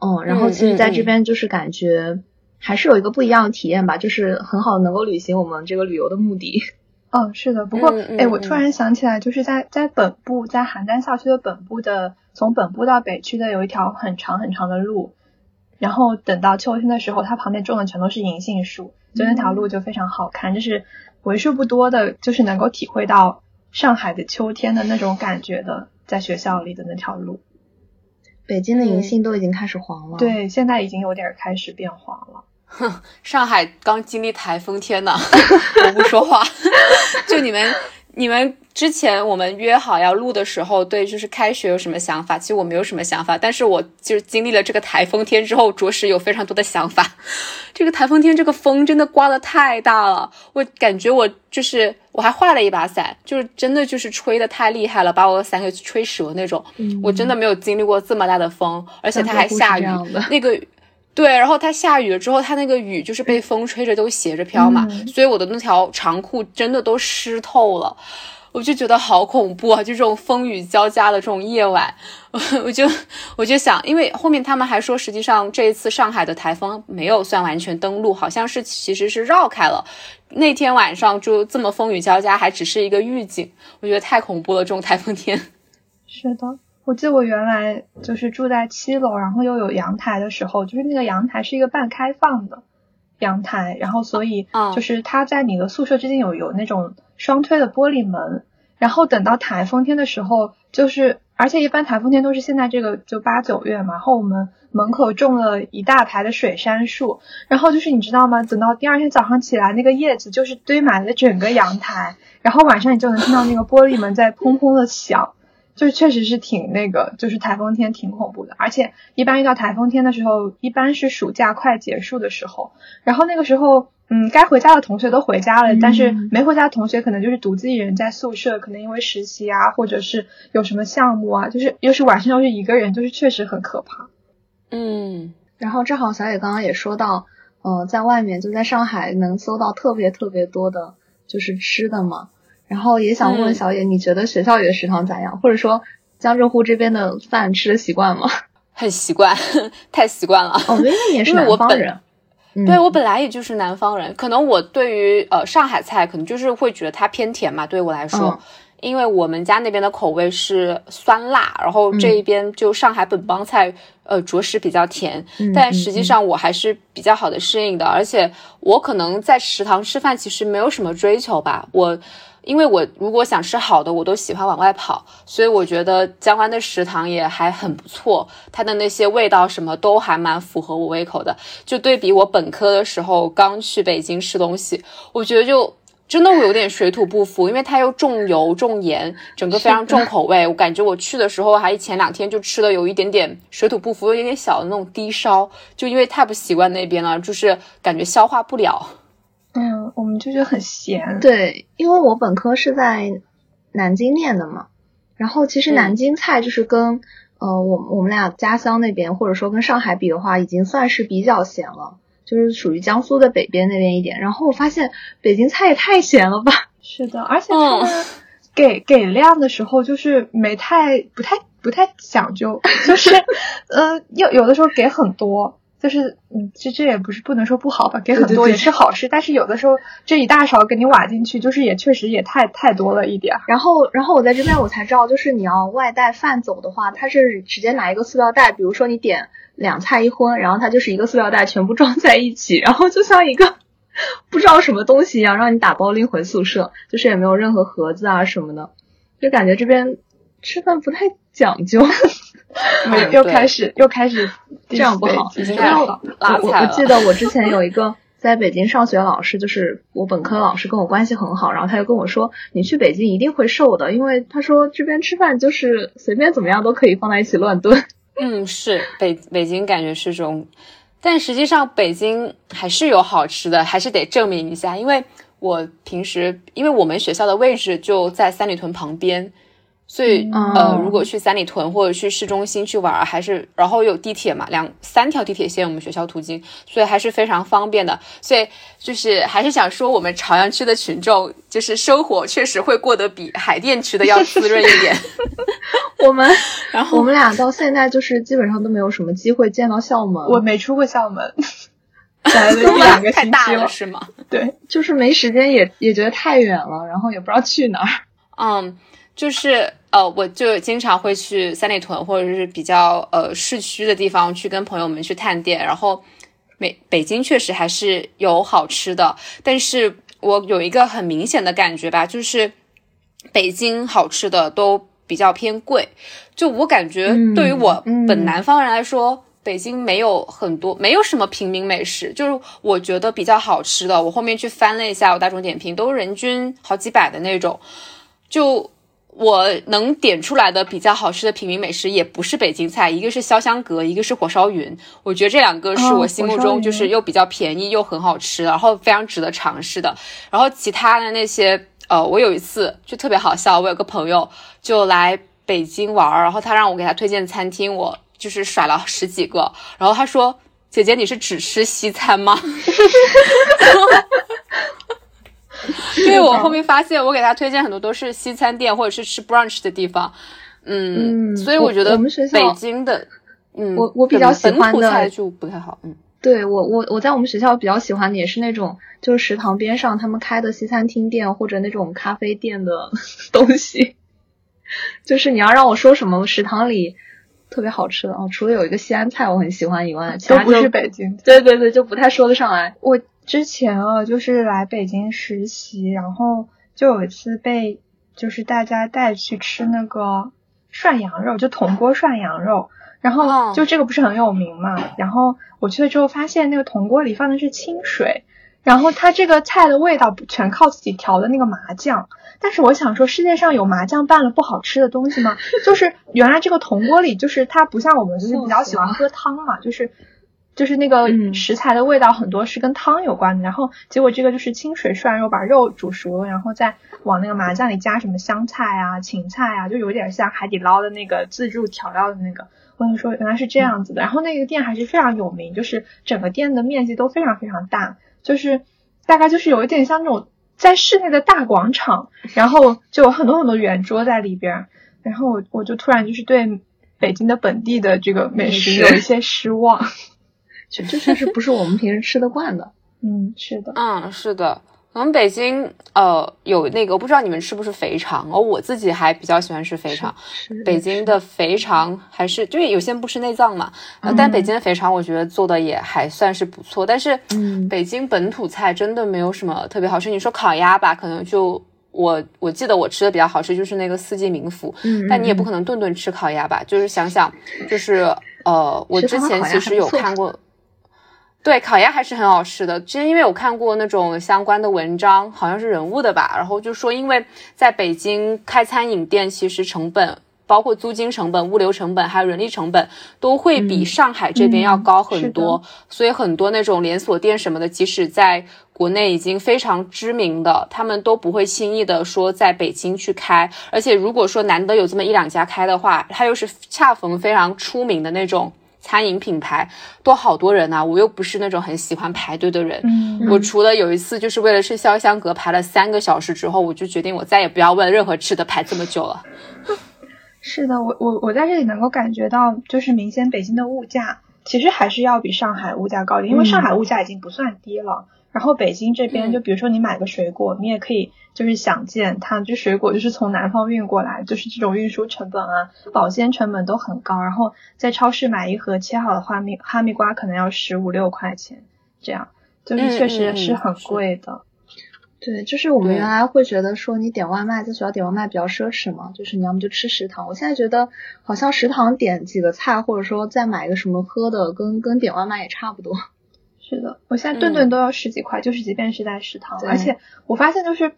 [SPEAKER 3] 嗯，然后其实在这边就是感觉还是有一个不一样的体验吧，就是很好能够履行我们这个旅游的目的。*laughs*
[SPEAKER 2] 哦，是的，不过哎，我突然想起来，就是在在本部，在邯郸校区的本部的，从本部到北区的有一条很长很长的路。然后等到秋天的时候，它旁边种的全都是银杏树，就那条路就非常好看。就是为数不多的，就是能够体会到上海的秋天的那种感觉的，在学校里的那条路。
[SPEAKER 3] 北京的银杏都已经开始黄了，
[SPEAKER 2] 对，现在已经有点开始变黄了。
[SPEAKER 4] 哼，*laughs* 上海刚经历台风天呢，*laughs* 我不说话。*laughs* 就你们。你们之前我们约好要录的时候，对，就是开学有什么想法？其实我没有什么想法，但是我就是经历了这个台风天之后，着实有非常多的想法。*laughs* 这个台风天，这个风真的刮的太大了，我感觉我就是我还画了一把伞，就是真的就是吹的太厉害了，把我的伞给吹折那种。我真的没有经历过这么大的风，而且它还下雨，那个。对，然后它下雨了之后，它那个雨就是被风吹着都斜着飘嘛，所以我的那条长裤真的都湿透了，我就觉得好恐怖啊！就这种风雨交加的这种夜晚，*laughs* 我就我就想，因为后面他们还说，实际上这一次上海的台风没有算完全登陆，好像是其实是绕开了。那天晚上就这么风雨交加，还只是一个预警，我觉得太恐怖了，这种台风天。
[SPEAKER 2] 是的。我记得我原来就是住在七楼，然后又有阳台的时候，就是那个阳台是一个半开放的阳台，然后所以就是它在你的宿舍之间有有那种双推的玻璃门，然后等到台风天的时候，就是而且一般台风天都是现在这个就八九月嘛，然后我们门口种了一大排的水杉树，然后就是你知道吗？等到第二天早上起来，那个叶子就是堆满了整个阳台，然后晚上你就能听到那个玻璃门在砰砰的响。就是确实是挺那个，就是台风天挺恐怖的，而且一般遇到台风天的时候，一般是暑假快结束的时候，然后那个时候，嗯，该回家的同学都回家了，但是没回家的同学可能就是独自一人在宿舍，可能因为实习啊，或者是有什么项目啊，就是又是晚上又是一个人，就是确实很可怕。
[SPEAKER 4] 嗯，
[SPEAKER 3] 然后正好小野刚刚也说到，呃，在外面就在上海能搜到特别特别多的，就是吃的嘛。然后也想问问小野，你觉得学校里的食堂咋样？或者说江浙沪这边的饭吃的习惯吗？
[SPEAKER 4] 很习惯，*laughs* 太习惯了。
[SPEAKER 3] 哦，因为你也是南方人，
[SPEAKER 4] 对我本来也就是南方人，可能我对于呃上海菜可能就是会觉得它偏甜嘛，对我来说，因为我们家那边的口味是酸辣，然后这一边就上海本帮菜，呃，着实比较甜，但实际上我还是比较好的适应的，而且我可能在食堂吃饭其实没有什么追求吧，我。因为我如果想吃好的，我都喜欢往外跑，所以我觉得江湾的食堂也还很不错，它的那些味道什么都还蛮符合我胃口的。就对比我本科的时候刚去北京吃东西，我觉得就真的我有点水土不服，因为它又重油重盐，整个非常重口味。我感觉我去的时候还前两天就吃的有一点点水土不服，有一点点小的那种低烧，就因为太不习惯那边了，就是感觉消化不了。
[SPEAKER 2] 嗯，我们就觉得很咸。
[SPEAKER 3] 对，因为我本科是在南京念的嘛，然后其实南京菜就是跟呃我我们俩家乡那边或者说跟上海比的话，已经算是比较咸了，就是属于江苏的北边那边一点。然后我发现北京菜也太咸了吧？*laughs*
[SPEAKER 2] 是的，而且他们给给量的时候就是没太不太不太讲究，就是 *laughs* 呃，有有的时候给很多。就是嗯，这这也不是不能说不好吧，给很多也是好事。但是有的时候这一大勺给你挖进去，就是也确实也太太多了一点。
[SPEAKER 3] 然后然后我在这边我才知道，就是你要外带饭走的话，它是直接拿一个塑料袋，比如说你点两菜一荤，然后它就是一个塑料袋全部装在一起，然后就像一个不知道什么东西一样，让你打包拎回宿舍，就是也没有任何盒子啊什么的，就感觉这边吃饭不太讲究。*laughs*
[SPEAKER 2] 又开始又开始
[SPEAKER 3] 这样不好，
[SPEAKER 4] 已经拉了
[SPEAKER 3] 我我记得我之前有一个在北京上学老师，就是我本科老师跟我关系很好，然后他就跟我说，你去北京一定会瘦的，因为他说这边吃饭就是随便怎么样都可以放在一起乱炖。*laughs*
[SPEAKER 4] 嗯，是北北京感觉是这种，但实际上北京还是有好吃的，还是得证明一下，因为我平时因为我们学校的位置就在三里屯旁边。所以，呃，如果去三里屯或者去市中心去玩，还是然后有地铁嘛，两三条地铁线我们学校途经，所以还是非常方便的。所以就是还是想说，我们朝阳区的群众就是生活确实会过得比海淀区的要滋润一点。*laughs*
[SPEAKER 3] 我们，然后我们俩到现在就是基本上都没有什么机会见到校门。
[SPEAKER 2] 我没出过校门，*laughs* 来了一两个星
[SPEAKER 4] 期了，是吗？
[SPEAKER 2] 对，
[SPEAKER 3] 就是没时间，也也觉得太远了，然后也不知道去哪儿。
[SPEAKER 4] 嗯。就是呃，我就经常会去三里屯或者是比较呃市区的地方去跟朋友们去探店。然后，北北京确实还是有好吃的，但是我有一个很明显的感觉吧，就是北京好吃的都比较偏贵。就我感觉，对于我本南方人来说，北京没有很多，没有什么平民美食。就是我觉得比较好吃的，我后面去翻了一下我大众点评，都人均好几百的那种，就。我能点出来的比较好吃的平民美食也不是北京菜，一个是潇湘阁，一个是火烧云。我觉得这两个是我心目中就是又比较便宜又很好吃，然后非常值得尝试的。然后其他的那些，呃，我有一次就特别好笑，我有个朋友就来北京玩，然后他让我给他推荐餐厅，我就是甩了十几个，然后他说：“姐姐，你是只吃西餐吗？” *laughs* *laughs* 因为我后面发现，我给他推荐很多都是西餐店或者是吃 brunch 的地方，嗯，所以我觉得北京的，嗯，
[SPEAKER 3] 我我比较喜欢的
[SPEAKER 4] 菜就不太好，嗯，
[SPEAKER 3] 对我我我在我们学校比较喜欢的也是那种就是食堂边上他们开的西餐厅店或者那种咖啡店的 *laughs* 东西，就是你要让我说什么食堂里特别好吃的哦，除了有一个西安菜我很喜欢以外，
[SPEAKER 2] 都不是北京，
[SPEAKER 3] 对对对，就不太说得上来，
[SPEAKER 2] 我。之前啊，就是来北京实习，然后就有一次被就是大家带去吃那个涮羊肉，就铜锅涮羊肉，然后就这个不是很有名嘛，然后我去了之后发现那个铜锅里放的是清水，然后它这个菜的味道全靠自己调的那个麻酱，但是我想说世界上有麻酱拌了不好吃的东西吗？*laughs* 就是原来这个铜锅里就是它不像我们就是比较喜欢喝汤嘛，就是。就是那个食材的味道很多是跟汤有关的，然后结果这个就是清水涮肉，把肉煮熟了，然后再往那个麻酱里加什么香菜啊、芹菜啊，就有点像海底捞的那个自助调料的那个。我就说原来是这样子的，然后那个店还是非常有名，就是整个店的面积都非常非常大，就是大概就是有一点像那种在室内的大广场，然后就有很多很多圆桌在里边，然后我我就突然就是对北京的本地的这个美食有一些失望。
[SPEAKER 3] 就这确实不是我们平时吃得惯的，*laughs*
[SPEAKER 2] 嗯，是的，
[SPEAKER 4] 嗯，是的。我们北京呃有那个，我不知道你们吃不吃肥肠，哦，我自己还比较喜欢吃肥肠。北京的肥肠还是，就有些人不吃内脏嘛，但北京的肥肠我觉得做的也还算是不错。但是北京本土菜真的没有什么特别好吃。你说烤鸭吧，可能就我我记得我吃的比较好吃就是那个四季民福，但你也不可能顿顿吃烤鸭吧？就是想想，就是呃，我之前其实有看过。*laughs* 对，烤鸭还是很好吃的。之前因为我看过那种相关的文章，好像是人物的吧，然后就说，因为在北京开餐饮店，其实成本包括租金成本、物流成本还有人力成本，都会比上海这边要高很多。所以很多那种连锁店什么的，即使在国内已经非常知名的，他们都不会轻易的说在北京去开。而且如果说难得有这么一两家开的话，它又是恰逢非常出名的那种。餐饮品牌多好多人呐！我又不是那种很喜欢排队的人。嗯我除了有一次就是为了吃潇湘阁排了三个小时之后，我就决定我再也不要问任何吃的排这么久了。*laughs*
[SPEAKER 2] 是的，我我我在这里能够感觉到，就是明显北京的物价其实还是要比上海物价高一点，因为上海物价已经不算低了。然后北京这边，就比如说你买个水果，你也可以就是想见它这水果就是从南方运过来，就是这种运输成本啊、保鲜成本都很高。然后在超市买一盒切好的哈密哈密瓜，可能要十五六块钱，这样就是确实是很贵的。
[SPEAKER 3] 对，就是我们原来会觉得说你点外卖在学校点外卖比较奢侈嘛，就是你要么就吃食堂。我现在觉得好像食堂点几个菜，或者说再买一个什么喝的，跟跟点外卖也差不多。
[SPEAKER 2] 是的，我现在顿顿都要十几块，就是即便是在食堂，而且我发现就是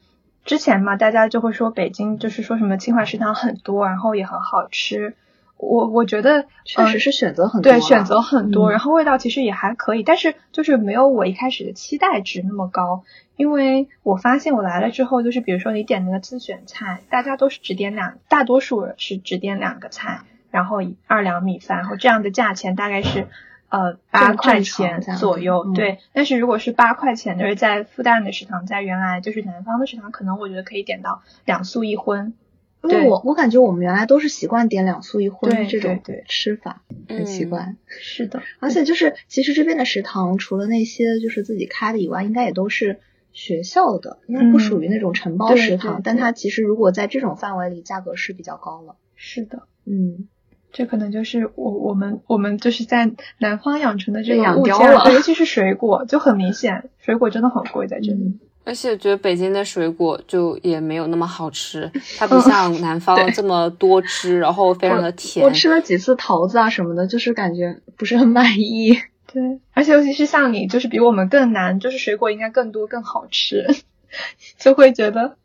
[SPEAKER 2] 之前嘛，大家就会说北京就是说什么清华食堂很多，然后也很好吃。我我觉得
[SPEAKER 3] 确实是选择很多，
[SPEAKER 2] 对选择很多，然后味道其实也还可以，但是就是没有我一开始的期待值那么高。因为我发现我来了之后，就是比如说你点那个自选菜，大家都是只点两，大多数是只点两个菜，然后二两米饭，然后这样的价钱大概是。呃，八块钱左右，对。但是如果是八块钱，就是在复旦的食堂，在原来就是南方的食堂，可能我觉得可以点到两素一荤。
[SPEAKER 3] 因为我我感觉我们原来都是习惯点两素一荤这种吃法，很习惯。
[SPEAKER 2] 是的，
[SPEAKER 3] 而且就是其实这边的食堂除了那些就是自己开的以外，应该也都是学校的，应该不属于那种承包食堂。但它其实如果在这种范围里，价格是比较高了。
[SPEAKER 2] 是的，
[SPEAKER 3] 嗯。
[SPEAKER 2] 这可能就是我我们我们就是在南方养成的这
[SPEAKER 3] 个
[SPEAKER 2] 物价，尤其是水果就很明显，水果真的很贵在这里。
[SPEAKER 4] 而且觉得北京的水果就也没有那么好吃，它不像南方这么多汁，然后非常的甜。
[SPEAKER 3] 我吃了几次桃子啊什么的，就是感觉不是很满意。*laughs*
[SPEAKER 2] 对，而且尤其是像你，就是比我们更难，就是水果应该更多更好吃，*laughs* 就会觉得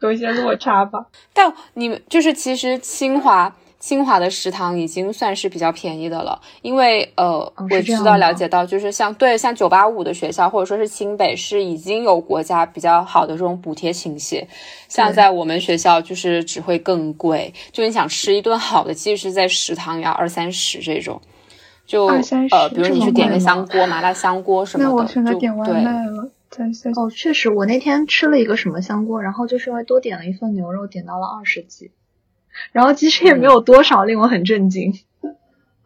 [SPEAKER 2] 有一些落差吧。
[SPEAKER 4] 但你们就是其实清华。清华的食堂已经算是比较便宜的了，因为呃，我知道了解到，就是像对像九八五的学校或者说是清北是已经有国家比较好的这种补贴倾斜，像在我们学校就是只会更贵，就你想吃一顿好的，即使在食堂也要二三十这种，就呃，比如你去点个香锅、麻辣香锅什么的，
[SPEAKER 2] 那我选择点外卖了。
[SPEAKER 3] 哦，确实，我那天吃了一个什么香锅，然后就是因为多点了一份牛肉，点到了二十几。然后其实也没有多少令我很震惊，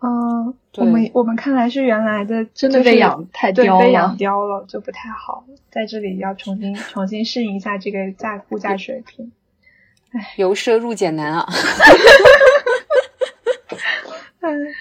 [SPEAKER 2] 嗯，我们我们看来是原来的
[SPEAKER 3] 真的被养太刁
[SPEAKER 2] 了，被养刁了就不太好，在这里要重新 *laughs* 重新适应一下这个价物价水平。
[SPEAKER 4] 哎，由奢入俭难啊！*laughs*
[SPEAKER 2] 嗯，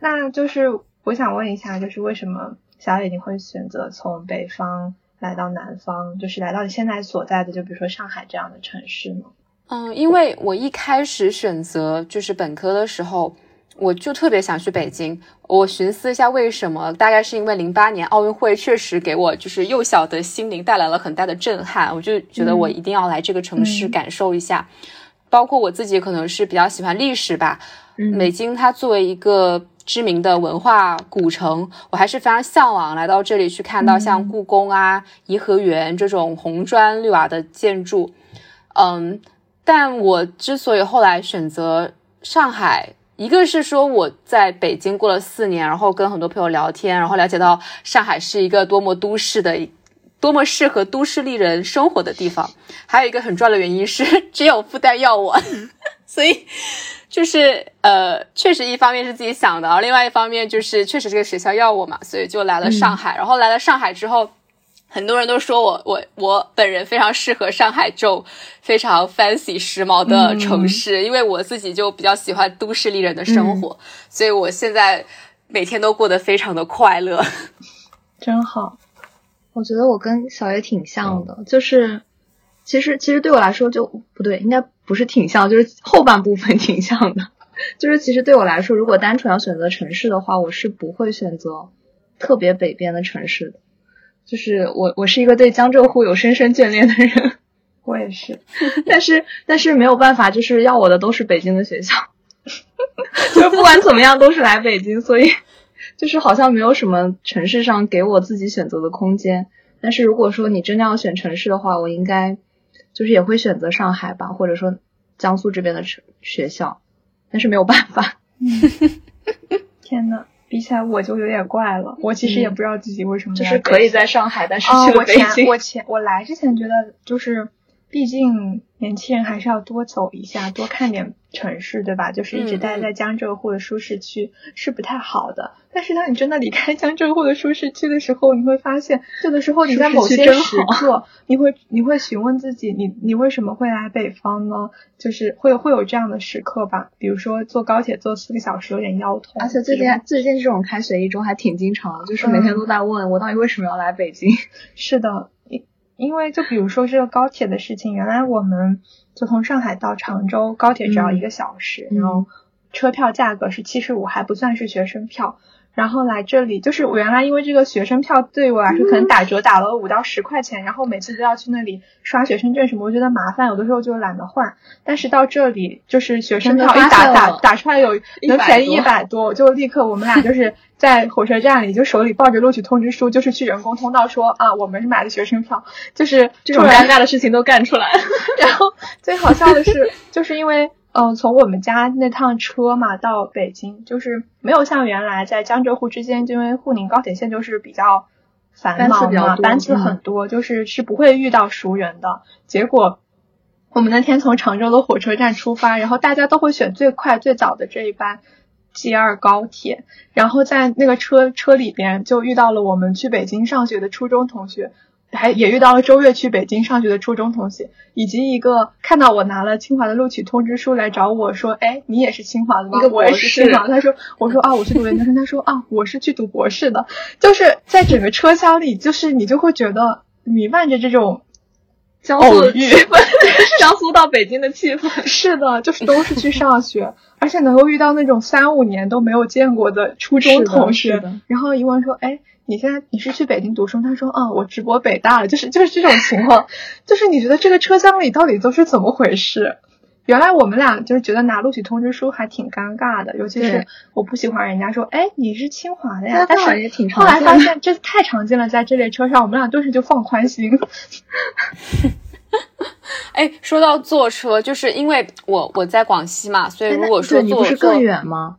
[SPEAKER 2] 那就是我想问一下，就是为什么小野你会选择从北方来到南方，就是来到你现在所在的，就比如说上海这样的城市呢？
[SPEAKER 4] 嗯，因为我一开始选择就是本科的时候，我就特别想去北京。我寻思一下为什么，大概是因为零八年奥运会确实给我就是幼小的心灵带来了很大的震撼，我就觉得我一定要来这个城市感受一下。包括我自己可能是比较喜欢历史吧，北京它作为一个知名的文化古城，我还是非常向往来到这里去看到像故宫啊、颐和园这种红砖绿瓦的建筑，嗯。但我之所以后来选择上海，一个是说我在北京过了四年，然后跟很多朋友聊天，然后了解到上海是一个多么都市的、多么适合都市丽人生活的地方。还有一个很重要的原因是，*laughs* 只有复旦要我，*laughs* 所以就是呃，确实一方面是自己想的，而另外一方面就是确实这个学校要我嘛，所以就来了上海。然后来了上海之后。很多人都说我我我本人非常适合上海这种非常 fancy 时髦的城市，因为我自己就比较喜欢都市丽人的生活，所以我现在每天都过得非常的快乐，*laughs*
[SPEAKER 2] 真好。
[SPEAKER 3] 我觉得我跟小叶挺像的，就是其实其实对我来说就不对，应该不是挺像，就是后半部分挺像的。*laughs* 就是其实对我来说，如果单纯要选择城市的话，我是不会选择特别北边的城市的。就是我，我是一个对江浙沪有深深眷恋的人，*laughs*
[SPEAKER 2] 我也是，
[SPEAKER 3] 但是但是没有办法，就是要我的都是北京的学校，*laughs* 就不管怎么样都是来北京，所以就是好像没有什么城市上给我自己选择的空间。但是如果说你真的要选城市的话，我应该就是也会选择上海吧，或者说江苏这边的城学校，但是没有办法。*laughs*
[SPEAKER 2] 天呐。比起来我就有点怪了，我其实也不知道自己为什么
[SPEAKER 3] 就是可以在上海，但是
[SPEAKER 2] 去
[SPEAKER 3] 了北京。
[SPEAKER 2] 我前我前我来之前觉得就是毕竟年轻人还是要多走一下，多看点城市，对吧？就是一直待在江浙沪的舒适区是不太好的。但是当你真的离开江浙沪的舒适区的时候，你会发现，有的时候你在某些时刻，你会你会询问自己，你你为什么会来北方呢？就是会会有这样的时刻吧。比如说坐高铁坐四个小时有点腰痛，
[SPEAKER 3] 而且最近最近这种开学一周还挺经常，就是每天都在问我到底为什么要来北京。*laughs*
[SPEAKER 2] 是的。因为就比如说这个高铁的事情，原来我们就从上海到常州，高铁只要一个小时，然后车票价格是七十五，还不算是学生票。然后来这里，就是我原来因为这个学生票对我来说可能打折打了五到十块钱，然后每次都要去那里刷学生证什么，我觉得麻烦，有的时候就懒得换。但是到这里，就是学生票一打打打出来有能便宜一百多，我就立刻我们俩就是在火车站里就手里抱着录取通知书，就是去人工通道说啊，我们是买的学生票，就是
[SPEAKER 3] 这种尴尬的事情都干出来。*laughs*
[SPEAKER 2] 然后最好笑的是，就是因为。嗯，从我们家那趟车嘛到北京，就是没有像原来在江浙沪之间，因为沪宁高铁线就是比较繁忙嘛，班次很多，就是是不会遇到熟人的。结果我们那天从常州的火车站出发，然后大家都会选最快最早的这一班 G 二高铁，然后在那个车车里边就遇到了我们去北京上学的初中同学。还也遇到了周月去北京上学的初中同学，以及一个看到我拿了清华的录取通知书来找我说，哎，你也是清华的吗？我也是清华。他说，我说啊，我是读研究生。他说啊，我是去读博士的。就是在整个车厢里，就是你就会觉得弥漫着这种
[SPEAKER 3] 江苏的气氛，江苏到北京的气氛。
[SPEAKER 2] 是的，就是都是去上学，而且能够遇到那种三五年都没有见过的初中同学，然后一问说，哎。你现在你是去北京读书？他说，嗯，我直播北大了，就是就是这种情况，就是你觉得这个车厢里到底都是怎么回事？原来我们俩就是觉得拿录取通知书还挺尴尬的，尤其是我不喜欢人家说，哎，你是清华的呀，但是
[SPEAKER 3] 也挺
[SPEAKER 2] 后来发现这太常见了，在这列车上，我们俩顿时就放宽心。*laughs*
[SPEAKER 4] 哎，说到坐车，就是因为我我在广西嘛，所以如果说
[SPEAKER 3] 坐，不是更远吗？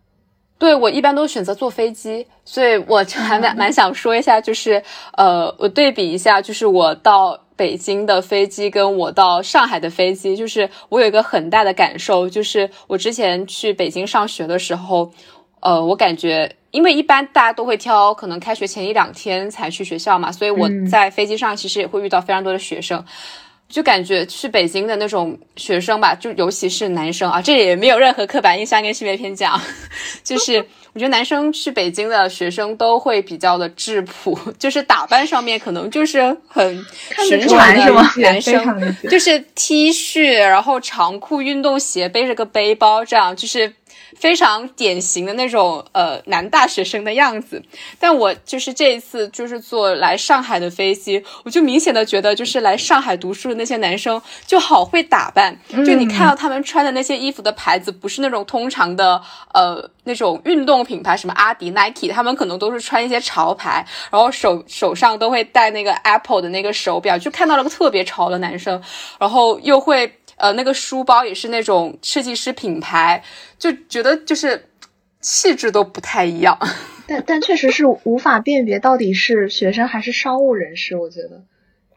[SPEAKER 4] 对我一般都选择坐飞机，所以我就还蛮 *laughs* 蛮想说一下，就是呃，我对比一下，就是我到北京的飞机跟我到上海的飞机，就是我有一个很大的感受，就是我之前去北京上学的时候，呃，我感觉因为一般大家都会挑可能开学前一两天才去学校嘛，所以我在飞机上其实也会遇到非常多的学生。就感觉去北京的那种学生吧，就尤其是男生啊，这也没有任何刻板印象跟性别偏见啊，*laughs* 就是我觉得男生去北京的学生都会比较的质朴，*laughs* 就是打扮上面可能就是很寻常的男生，*laughs* 就是 T 恤，然后长裤、运动鞋，背着个背包，这样就是。非常典型的那种呃男大学生的样子，但我就是这一次就是坐来上海的飞机，我就明显的觉得就是来上海读书的那些男生就好会打扮，就你看到他们穿的那些衣服的牌子不是那种通常的呃那种运动品牌，什么阿迪、Nike，他们可能都是穿一些潮牌，然后手手上都会戴那个 Apple 的那个手表，就看到了个特别潮的男生，然后又会。呃，那个书包也是那种设计师品牌，就觉得就是气质都不太一样。*laughs*
[SPEAKER 3] 但但确实是无法辨别到底是学生还是商务人士，我觉得，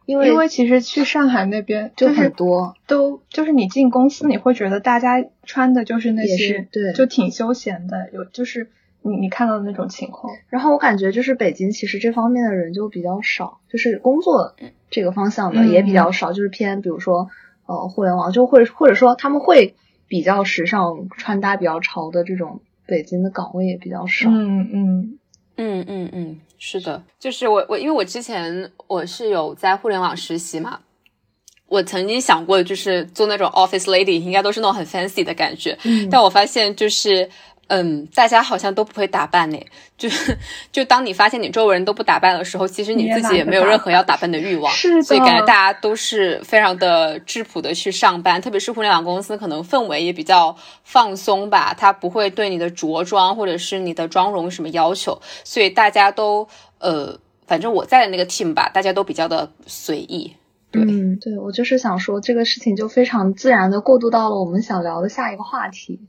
[SPEAKER 3] 因为
[SPEAKER 2] 因为其实去上海那边就
[SPEAKER 3] 很多，
[SPEAKER 2] 都就是你进公司，你会觉得大家穿的就是那些，
[SPEAKER 3] 对，
[SPEAKER 2] 就挺休闲的，有就是你你看到的那种情况。
[SPEAKER 3] 然后我感觉就是北京其实这方面的人就比较少，就是工作这个方向的也比较少，就是偏比如说。呃，互联网就会或者说他们会比较时尚、穿搭比较潮的这种北京的岗位也比较少。
[SPEAKER 2] 嗯嗯
[SPEAKER 4] 嗯嗯嗯，是的，就是我我因为我之前我是有在互联网实习嘛，我曾经想过就是做那种 office lady，应该都是那种很 fancy 的感觉，但我发现就是。嗯，大家好像都不会打扮呢。就 *laughs* 就当你发现你周围人都不打扮的时候，其实你自己也没有任何要打扮的欲望。
[SPEAKER 2] 是的。
[SPEAKER 4] 所以感觉大家都是非常的质朴的去上班，特别是互联网公司，可能氛围也比较放松吧。他不会对你的着装或者是你的妆容什么要求，所以大家都呃，反正我在的那个 team 吧，大家都比较的随意。
[SPEAKER 3] 嗯，对，我就是想说这个事情就非常自然的过渡到了我们想聊的下一个话题。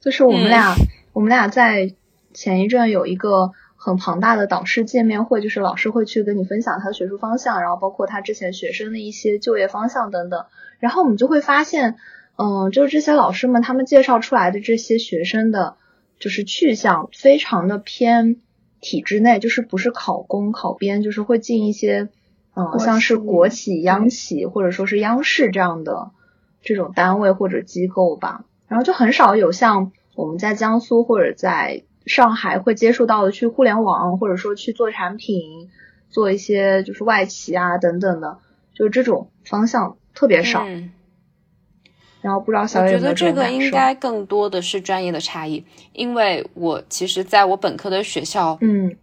[SPEAKER 3] 就是我们俩，我们俩在前一阵有一个很庞大的导师见面会，就是老师会去跟你分享他的学术方向，然后包括他之前学生的一些就业方向等等。然后我们就会发现，嗯，就是这些老师们他们介绍出来的这些学生的，就是去向非常的偏体制内，就是不是考公考编，就是会进一些，嗯，像是国企、央企或者说是央视这样的这种单位或者机构吧。然后就很少有像我们在江苏或者在上海会接触到的去互联网，或者说去做产品，做一些就是外企啊等等的，就是这种方向特别少。嗯然后不知道小
[SPEAKER 4] 我觉得这个应该更多的是专业的差异，因为我其实在我本科的学校，
[SPEAKER 3] 嗯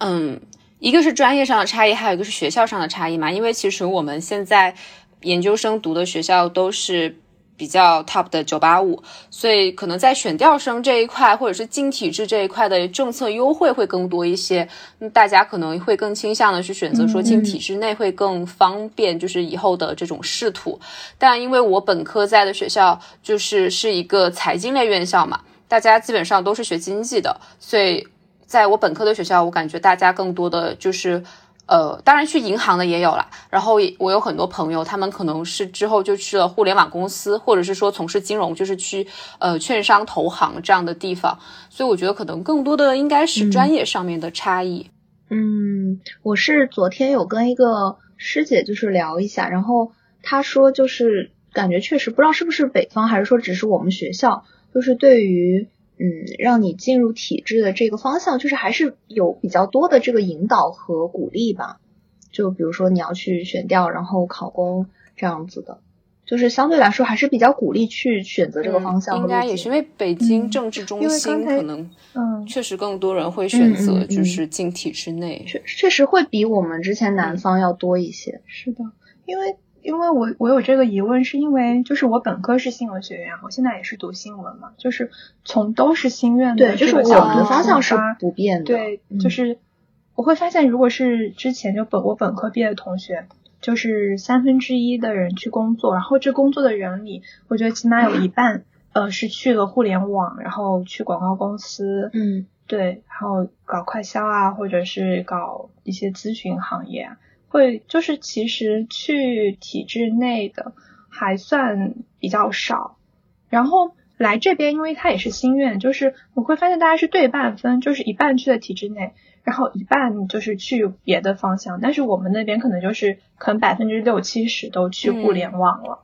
[SPEAKER 4] 嗯，一个是专业上的差异，还有一个是学校上的差异嘛。因为其实我们现在研究生读的学校都是。比较 top 的九八五，所以可能在选调生这一块，或者是进体制这一块的政策优惠会更多一些。大家可能会更倾向的去选择说进体制内会更方便，就是以后的这种仕途。但因为我本科在的学校就是是一个财经类院校嘛，大家基本上都是学经济的，所以在我本科的学校，我感觉大家更多的就是。呃，当然去银行的也有了。然后我有很多朋友，他们可能是之后就去了互联网公司，或者是说从事金融，就是去呃券商、投行这样的地方。所以我觉得可能更多的应该是专业上面的差异。
[SPEAKER 3] 嗯，我是昨天有跟一个师姐就是聊一下，然后她说就是感觉确实不知道是不是北方，还是说只是我们学校，就是对于。嗯，让你进入体制的这个方向，就是还是有比较多的这个引导和鼓励吧。就比如说你要去选调，然后考公这样子的，就是相对来说还是比较鼓励去选择这个方向。
[SPEAKER 4] 应该也是因为北京政治中心，可能嗯，确实更多人会选择就是进体制内，
[SPEAKER 3] 确确实会比我们之前南方要多一些。
[SPEAKER 2] 是的，因为。因为我我有这个疑问，是因为就是我本科是新闻学院，我现在也是读新闻嘛，就是从都是新院
[SPEAKER 3] 的
[SPEAKER 2] 这个
[SPEAKER 3] 角度方向是不变的。
[SPEAKER 2] 对，就是我会发现，如果是之前就本我本科毕业的同学，就是三分之一的人去工作，然后这工作的人里，我觉得起码有一半呃是去了互联网，然后去广告公司，
[SPEAKER 3] 嗯，
[SPEAKER 2] 对，然后搞快销啊，或者是搞一些咨询行业。会就是其实去体制内的还算比较少，然后来这边，因为它也是心愿，就是我会发现大家是对半分，就是一半去了体制内，然后一半就是去别的方向。但是我们那边可能就是可能百分之六七十都去互联网了。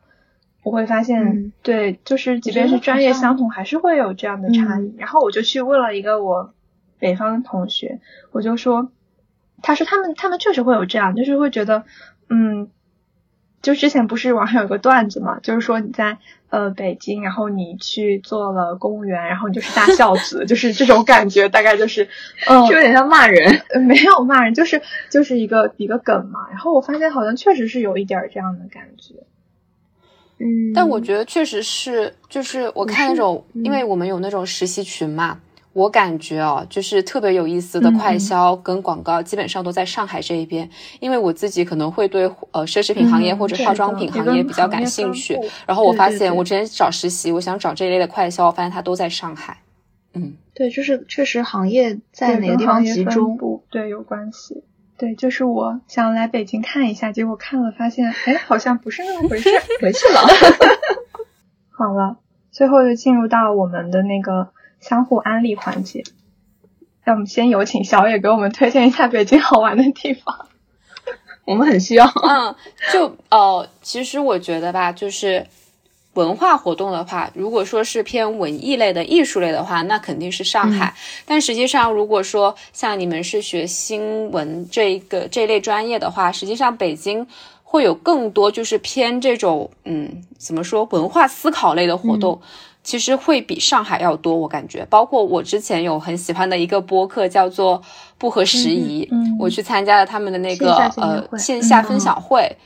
[SPEAKER 2] 我会发现，对，就是即便是专业相同，还是会有这样的差异。然后我就去问了一个我北方同学，我就说。他说他们他们确实会有这样，就是会觉得，嗯，就之前不是网上有个段子嘛，就是说你在呃北京，然后你去做了公务员，然后你就是大孝子，*laughs* 就是这种感觉，大概就是，嗯，
[SPEAKER 3] 就有点像骂人，
[SPEAKER 2] 没有骂人，就是就是一个一个梗嘛。然后我发现好像确实是有一点这样的感觉，
[SPEAKER 3] 嗯，
[SPEAKER 4] 但我觉得确实是，就是我看那种，因为我们有那种实习群嘛。我感觉哦，就是特别有意思的快销跟广告，基本上都在上海这一边。因为我自己可能会对呃奢侈品行业或者化妆品行业比较感兴趣。然后我发现，我之前找实习，我想找这一类的快销，发现它都在上海。嗯，
[SPEAKER 3] 对，就是确实行业在哪个地方集中，
[SPEAKER 2] 对有关系。对，就是我想来北京看一下，结果看了发现，哎，好像不是那么回事，*laughs*
[SPEAKER 3] 回去了。*laughs*
[SPEAKER 2] 好了，最后就进入到我们的那个。相互安利环节，那我们先有请小野给我们推荐一下北京好玩的地方。
[SPEAKER 3] 我们很需要。
[SPEAKER 4] 嗯，就呃，其实我觉得吧，就是文化活动的话，如果说是偏文艺类的、艺术类的话，那肯定是上海。但实际上，如果说像你们是学新闻这一个这类专业的话，实际上北京会有更多就是偏这种嗯，怎么说文化思考类的活动。其实会比上海要多，我感觉。包括我之前有很喜欢的一个播客，叫做《不合时宜》，我去参加了他们的那个呃线下分享会。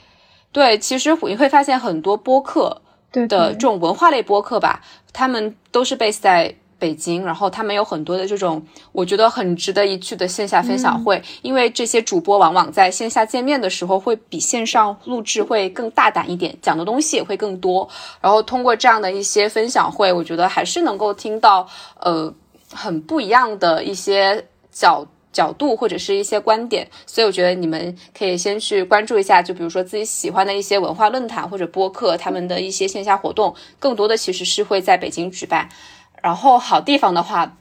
[SPEAKER 4] 对，其实你会发现很多播客的这种文化类播客吧，他们都是 base 在。北京，然后他们有很多的这种，我觉得很值得一去的线下分享会，因为这些主播往往在线下见面的时候会比线上录制会更大胆一点，讲的东西也会更多。然后通过这样的一些分享会，我觉得还是能够听到呃很不一样的一些角角度或者是一些观点，所以我觉得你们可以先去关注一下，就比如说自己喜欢的一些文化论坛或者播客，他们的一些线下活动，更多的其实是会在北京举办。然后好地方的话，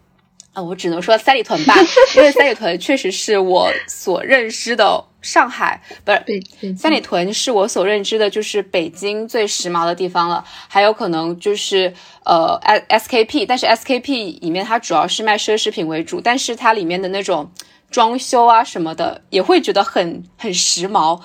[SPEAKER 4] 啊，我只能说三里屯吧，因为三里屯确实是我所认知的上海，不是三里屯是我所认知的，就是北京最时髦的地方了。还有可能就是呃，S SKP，但是 SKP 里面它主要是卖奢侈品为主，但是它里面的那种装修啊什么的，也会觉得很很时髦。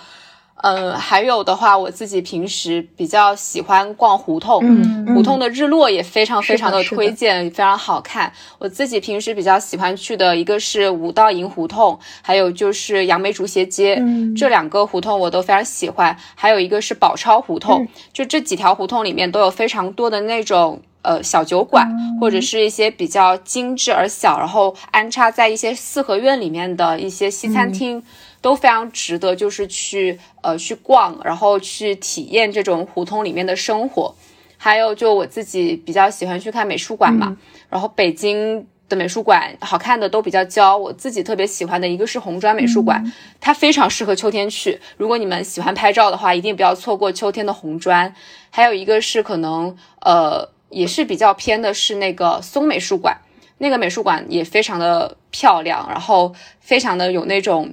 [SPEAKER 4] 呃，还有的话，我自己平时比较喜欢逛胡同，
[SPEAKER 3] 嗯
[SPEAKER 4] 胡同的日落也非常非常的推荐，非常好看。我自己平时比较喜欢去的一个是五道营胡同，还有就是杨梅竹斜街，
[SPEAKER 3] 嗯
[SPEAKER 4] 这两个胡同我都非常喜欢。还有一个是宝钞胡同，
[SPEAKER 3] 嗯
[SPEAKER 4] 就这几条胡同里面都有非常多的那种。呃，小酒馆、或者是一些比较精致而小，然后安插在一些四合院里面的一些西餐厅，都非常值得，就是去呃去逛，然后去体验这种胡同里面的生活。还有就我自己比较喜欢去看美术馆嘛，然后北京的美术馆好看的都比较娇，我自己特别喜欢的一个是红砖美术馆，它非常适合秋天去。如果你们喜欢拍照的话，一定不要错过秋天的红砖。还有一个是可能呃也是比较偏的是那个松美术馆，那个美术馆也非常的漂亮，然后非常的有那种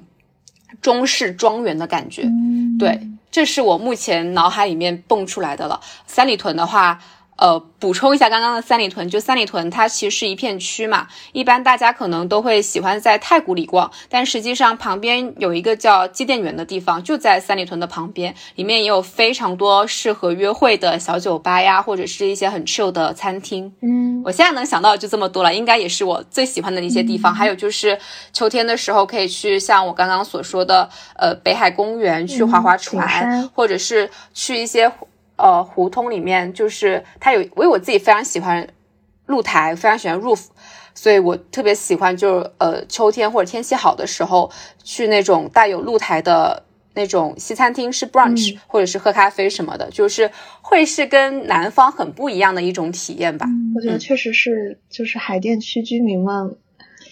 [SPEAKER 4] 中式庄园的感觉。对，这是我目前脑海里面蹦出来的了。三里屯的话，呃，补充一下刚刚的三里屯，就三里屯它其实是一片区嘛，一般大家可能都会喜欢在太古里逛，但实际上旁边有一个叫机电园的地方，就在三里屯的旁边，里面也有非常多适合约会的小酒吧呀，或者是一些很 chill 的餐厅。
[SPEAKER 3] 嗯
[SPEAKER 4] 我现在能想到的就这么多了，应该也是我最喜欢的一些地方。还有就是秋天的时候可以去像我刚刚所说的，呃，北海公园去划划船，
[SPEAKER 3] 山
[SPEAKER 4] 或者是去一些呃胡同里面，就是它有，因为我自己非常喜欢露台，非常喜欢 roof。所以我特别喜欢，就是呃秋天或者天气好的时候，去那种带有露台的那种西餐厅吃 brunch，、或者是喝咖啡什么的，就是会是跟南方很不一样的一种体验吧。
[SPEAKER 3] 我觉得确实是，就是海淀区居民们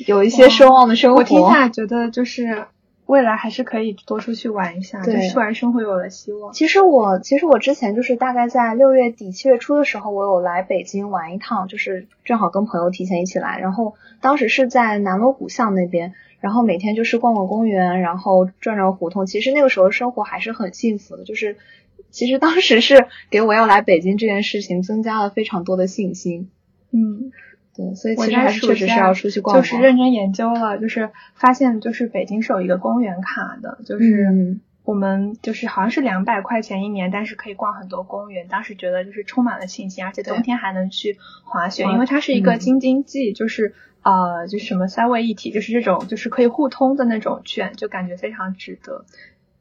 [SPEAKER 3] 有一些奢望的生活。
[SPEAKER 2] 我听下来觉得就是未来还是可以多出去玩一下，
[SPEAKER 3] 对
[SPEAKER 2] 突然生活有了希望。
[SPEAKER 3] 其实我其实我之前就是大概在六月底七月初的时候，我有来北京玩一趟，就是正好跟朋友提前一起来，然后当时是在南锣鼓巷那边，然后每天就是逛逛公园，然后转转胡同。其实那个时候生活还是很幸福的，就是其实当时是给我要来北京这件事情增加了非常多的信心。
[SPEAKER 2] 嗯，
[SPEAKER 3] 对，所以其实还是确实是要出去逛逛。
[SPEAKER 2] 就是认真研究了，就是发现就是北京是有一个公园卡的，就是
[SPEAKER 3] 嗯
[SPEAKER 2] 我们就是好像是两百块钱一年，但是可以逛很多公园。当时觉得就是充满了信心，而且冬天还能去滑雪，因为它是一个
[SPEAKER 3] 嗯
[SPEAKER 2] 京津冀，就是呃就是什么三位一体，就是这种就是可以互通的那种券，就感觉非常值得。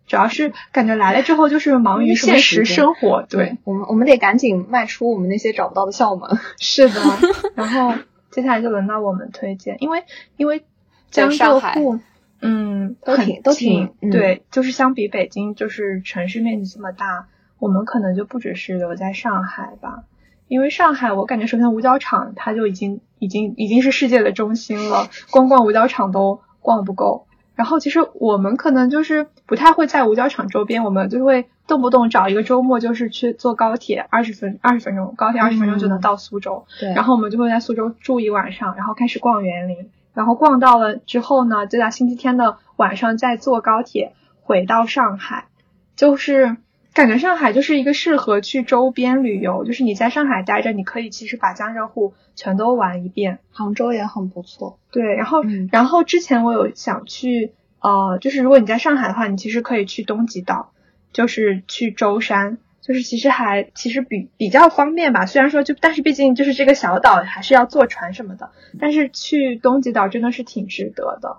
[SPEAKER 2] 主要是感觉来了之后就是忙于现实生活，对，
[SPEAKER 3] 我们我们得赶紧迈出我们那些找不到的校门。
[SPEAKER 2] 是的，*laughs* 然后接下来就轮到我们推荐，因为因为江浙沪，嗯，
[SPEAKER 3] 都挺都挺嗯。
[SPEAKER 2] 对，就是相比北京，就是城市面积这么大，我们可能就不只是留在上海吧，因为上海我感觉首先五角场它就已经已经已经是世界的中心了，光逛五角场都逛不够。然后其实我们可能就是不太会在五角场周边，我们就会动不动找一个周末，就是去坐高铁二十分二十分钟，高铁二十分钟就能到苏州。
[SPEAKER 3] 对。
[SPEAKER 2] 然后我们就会在苏州住一晚上，然后开始逛园林，然后逛到了之后呢，就在星期天的晚上再坐高铁回到上海，就是感觉上海就是一个适合去周边旅游，就是你在上海待着，你可以其实把江浙沪全都玩一遍。
[SPEAKER 3] 杭州也很不错。
[SPEAKER 2] 对，然后、
[SPEAKER 3] 嗯
[SPEAKER 2] 然后之前我有想去，呃，就是如果你在上海的话，你其实可以去东极岛，就是去舟山，就是其实还其实比比较方便吧。虽然说就，但是毕竟就是这个小岛还是要坐船什么的，但是去东极岛真的是挺值得的。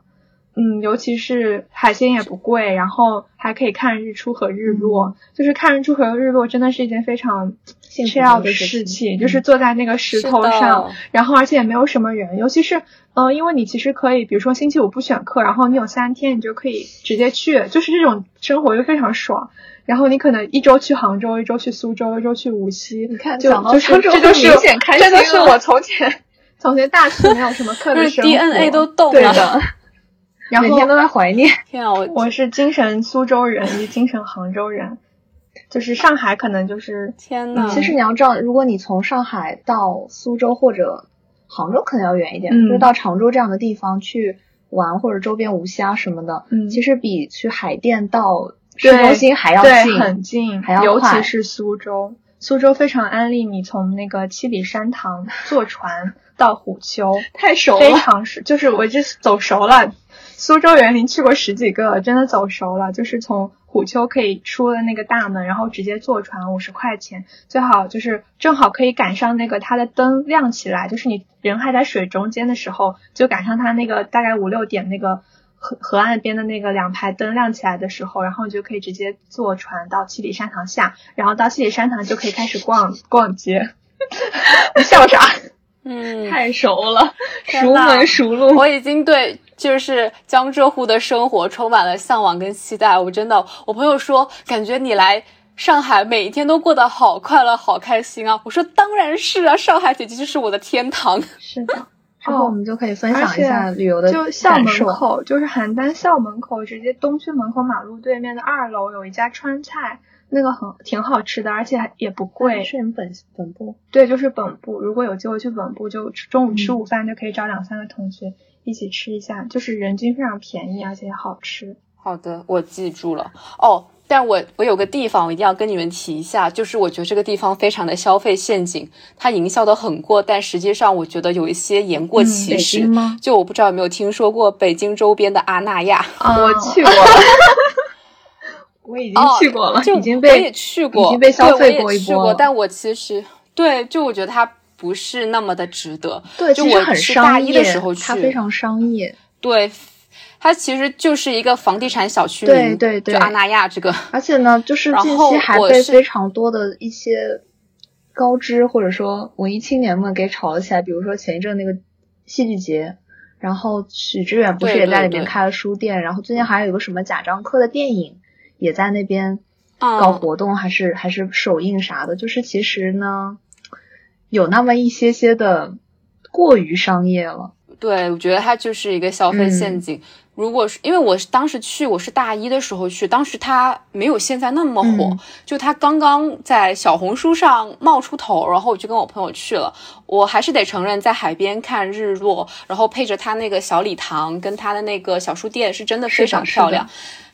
[SPEAKER 2] 嗯，尤其是海鲜也不贵，然后还可以看日出和日落，就是看日出和日落真的是一件非常 chill 的
[SPEAKER 3] 的事情，嗯
[SPEAKER 2] 就是坐在那个石头上，然后而且也没有什么人，尤其是呃，因为你其实可以，比如说星期五不选课，然后你有三天，你就可以直接去，就是这种生活就非常爽。然后你可能一周去杭州，一周去苏州，一周去无锡，
[SPEAKER 3] 你看
[SPEAKER 2] 就就是这就是
[SPEAKER 3] 明显开心
[SPEAKER 2] 这就是我从前从前大学没有什么课的时候
[SPEAKER 4] DNA 都动
[SPEAKER 2] 对
[SPEAKER 4] 了
[SPEAKER 2] 的。然后
[SPEAKER 3] 每天都在怀念。*laughs*
[SPEAKER 4] 天啊，我
[SPEAKER 2] 我是精神苏州人，也精神杭州人，就是上海可能就是
[SPEAKER 4] 天呐，
[SPEAKER 3] 其实你要知道，如果你从上海到苏州或者杭州，可能要远一点，
[SPEAKER 2] 嗯
[SPEAKER 3] 就是到常州这样的地方去玩，或者周边无锡啊什么的，
[SPEAKER 2] 嗯
[SPEAKER 3] 其实比去海淀到市中心还要近。
[SPEAKER 2] 很近，
[SPEAKER 3] 还要
[SPEAKER 2] 尤其是苏州，苏州非常安利你从那个七里山塘坐船到虎丘，
[SPEAKER 3] 太熟了
[SPEAKER 2] 非常熟，就是我这走熟了。苏州园林去过十几个，真的走熟了。就是从虎丘可以出了那个大门，然后直接坐船五十块钱，最好就是正好可以赶上那个它的灯亮起来，就是你人还在水中间的时候，就赶上它那个大概五六点那个河河岸边的那个两排灯亮起来的时候，然后你就可以直接坐船到七里山塘下，然后到七里山塘就可以开始逛逛街。你 *laughs* 笑啥？
[SPEAKER 4] 嗯，
[SPEAKER 3] 太熟了，熟门熟路。
[SPEAKER 4] 我已经对就是江浙沪的生活充满了向往跟期待。我真的，我朋友说，感觉你来上海每一天都过得好快乐、好开心啊！我说当然是啊，上海简直就是我的天堂。*laughs*
[SPEAKER 2] 是的。
[SPEAKER 3] 之后我们就可以分享一下旅游的
[SPEAKER 2] 就校门。口，就是邯郸校门口，直接东区门口马路对面的二楼有一家川菜，那个很挺好吃的，而且还也不贵。
[SPEAKER 3] 是你们本本部
[SPEAKER 2] 对，就是本部。如果有机会去本部，就中午吃
[SPEAKER 3] 嗯
[SPEAKER 2] 午饭就可以找两三个同学一起吃一下，就是人均非常便宜，而且也好吃。
[SPEAKER 4] 好的，我记住了哦。但我我有个地方我一定要跟你们提一下，就是我觉得这个地方非常的消费陷阱，它营销的很过，但实际上我觉得有一些言过其实。
[SPEAKER 3] 京吗？
[SPEAKER 4] 就我不知道有没有听说过北京周边的阿那亚，
[SPEAKER 2] 啊 *laughs*
[SPEAKER 3] 我去过了，*laughs* *laughs* 我已经
[SPEAKER 4] 哦
[SPEAKER 3] 去过了，
[SPEAKER 4] 就
[SPEAKER 3] 已经
[SPEAKER 4] 我也
[SPEAKER 3] 被
[SPEAKER 4] 去过，
[SPEAKER 3] 已经被消费
[SPEAKER 4] 对我
[SPEAKER 3] 过一
[SPEAKER 4] 也去过，
[SPEAKER 3] 波
[SPEAKER 4] 但我其实对，就我觉得它不是那么的值得。
[SPEAKER 3] 对，
[SPEAKER 4] 就我是大
[SPEAKER 3] 商业
[SPEAKER 4] 一的时候去，
[SPEAKER 3] 它非常商业，
[SPEAKER 4] 对，它其实就是一个房地产小区
[SPEAKER 3] 对，对对
[SPEAKER 4] 就阿那亚这个，
[SPEAKER 3] 而且呢，就是近期还被非常多的一些高知或者说文艺青年们给炒了起来，比如说前一阵那个戏剧节。然后许知远不是也在里面开了书店，然后最近还有一个什么贾樟柯的电影也在那边
[SPEAKER 4] 嗯
[SPEAKER 3] 搞活动，还是还是首映啥的，就是其实呢有那么一些些的过于商业了。
[SPEAKER 4] 对，我觉得它就是一个消费陷
[SPEAKER 3] 嗯
[SPEAKER 4] 阱。如果是因为我是当时去，我是大一的时候去，当时它没有现在那么火，
[SPEAKER 3] 嗯
[SPEAKER 4] 就它刚刚在小红书上冒出头，然后我就跟我朋友去了。我还是得承认，在海边看日落，然后配着它那个小礼堂跟它的那个小书店，是真的非常漂亮。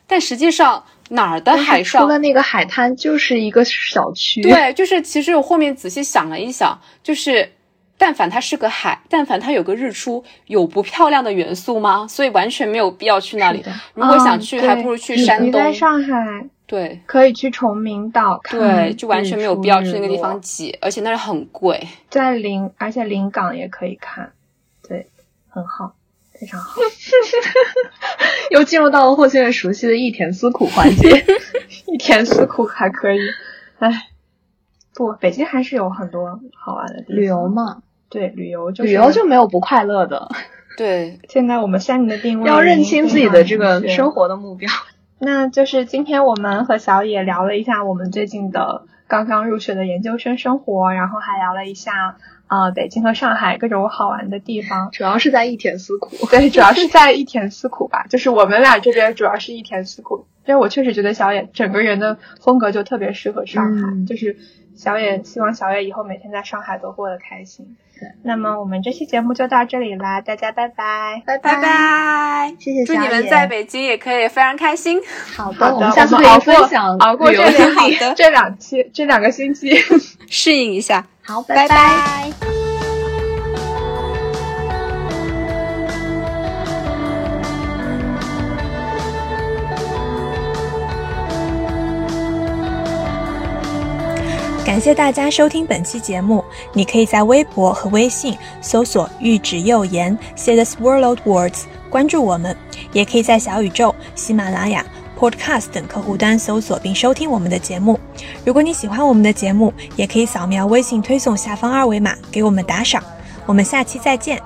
[SPEAKER 4] 但实际上哪儿的海上
[SPEAKER 3] 除了那个海滩就是一个小区，
[SPEAKER 4] 对，就是其实我后面仔细想了一想，就是但凡它是个海，但凡它有个日出，有不漂亮的元素吗？所以完全没有必要去那里
[SPEAKER 3] 的。
[SPEAKER 4] 如果想
[SPEAKER 2] 嗯
[SPEAKER 4] 去，还不如去
[SPEAKER 2] 你
[SPEAKER 4] 山东。
[SPEAKER 2] 你在上海
[SPEAKER 4] 对
[SPEAKER 2] 可以去崇明岛看，
[SPEAKER 4] 对，就完全没有必要去那个地方挤，而且那里很贵。
[SPEAKER 2] 在临，而且临港也可以看，对，很好，非常好。*laughs*
[SPEAKER 3] 又进入到了霍先生熟悉的一田思苦环节。*laughs*
[SPEAKER 2] 一田思苦还可以，哎，不，北京还是有很多好玩的地方。
[SPEAKER 3] 旅游，嘛，
[SPEAKER 2] 对，旅游就是
[SPEAKER 3] 旅游就没有不快乐的，
[SPEAKER 4] 对，
[SPEAKER 2] 现在我们三年的定位
[SPEAKER 3] 要认清自己的这个生活的目标。
[SPEAKER 2] 那就是今天我们和小野聊了一下我们最近的刚刚入学的研究生生活，然后还聊了一下啊、呃北京和上海各种好玩的地方。
[SPEAKER 3] 主要是在一田思苦。
[SPEAKER 2] 对，主要是在一田思苦吧，就是我们俩这边主要是一田思苦，因为我确实觉得小野整个人的风格就特别适合上海，
[SPEAKER 3] 嗯
[SPEAKER 2] 就是小野希望小野以后每天在上海都过得开心。
[SPEAKER 3] 对
[SPEAKER 2] 那么我们这期节目就到这里啦，大家拜拜。
[SPEAKER 3] 拜
[SPEAKER 4] 拜拜。
[SPEAKER 3] 谢谢
[SPEAKER 4] 祝你们在北京也可以非常开心。
[SPEAKER 3] 好的，我们下次可以
[SPEAKER 2] 熬过
[SPEAKER 3] 分享
[SPEAKER 2] 熬过这两这两期这两个星期。*laughs*
[SPEAKER 4] 适应一下，
[SPEAKER 3] 好，
[SPEAKER 4] 拜
[SPEAKER 3] 拜。
[SPEAKER 4] 拜。
[SPEAKER 5] 感谢大家收听本期节目。你可以在微博和微信搜索“玉指右言 ”，say the swirled words，关注我们。也可以在小宇宙、喜马拉雅、Podcast 等客户端搜索并收听我们的节目。如果你喜欢我们的节目，也可以扫描微信推送下方二维码给我们打赏。我们下期再见。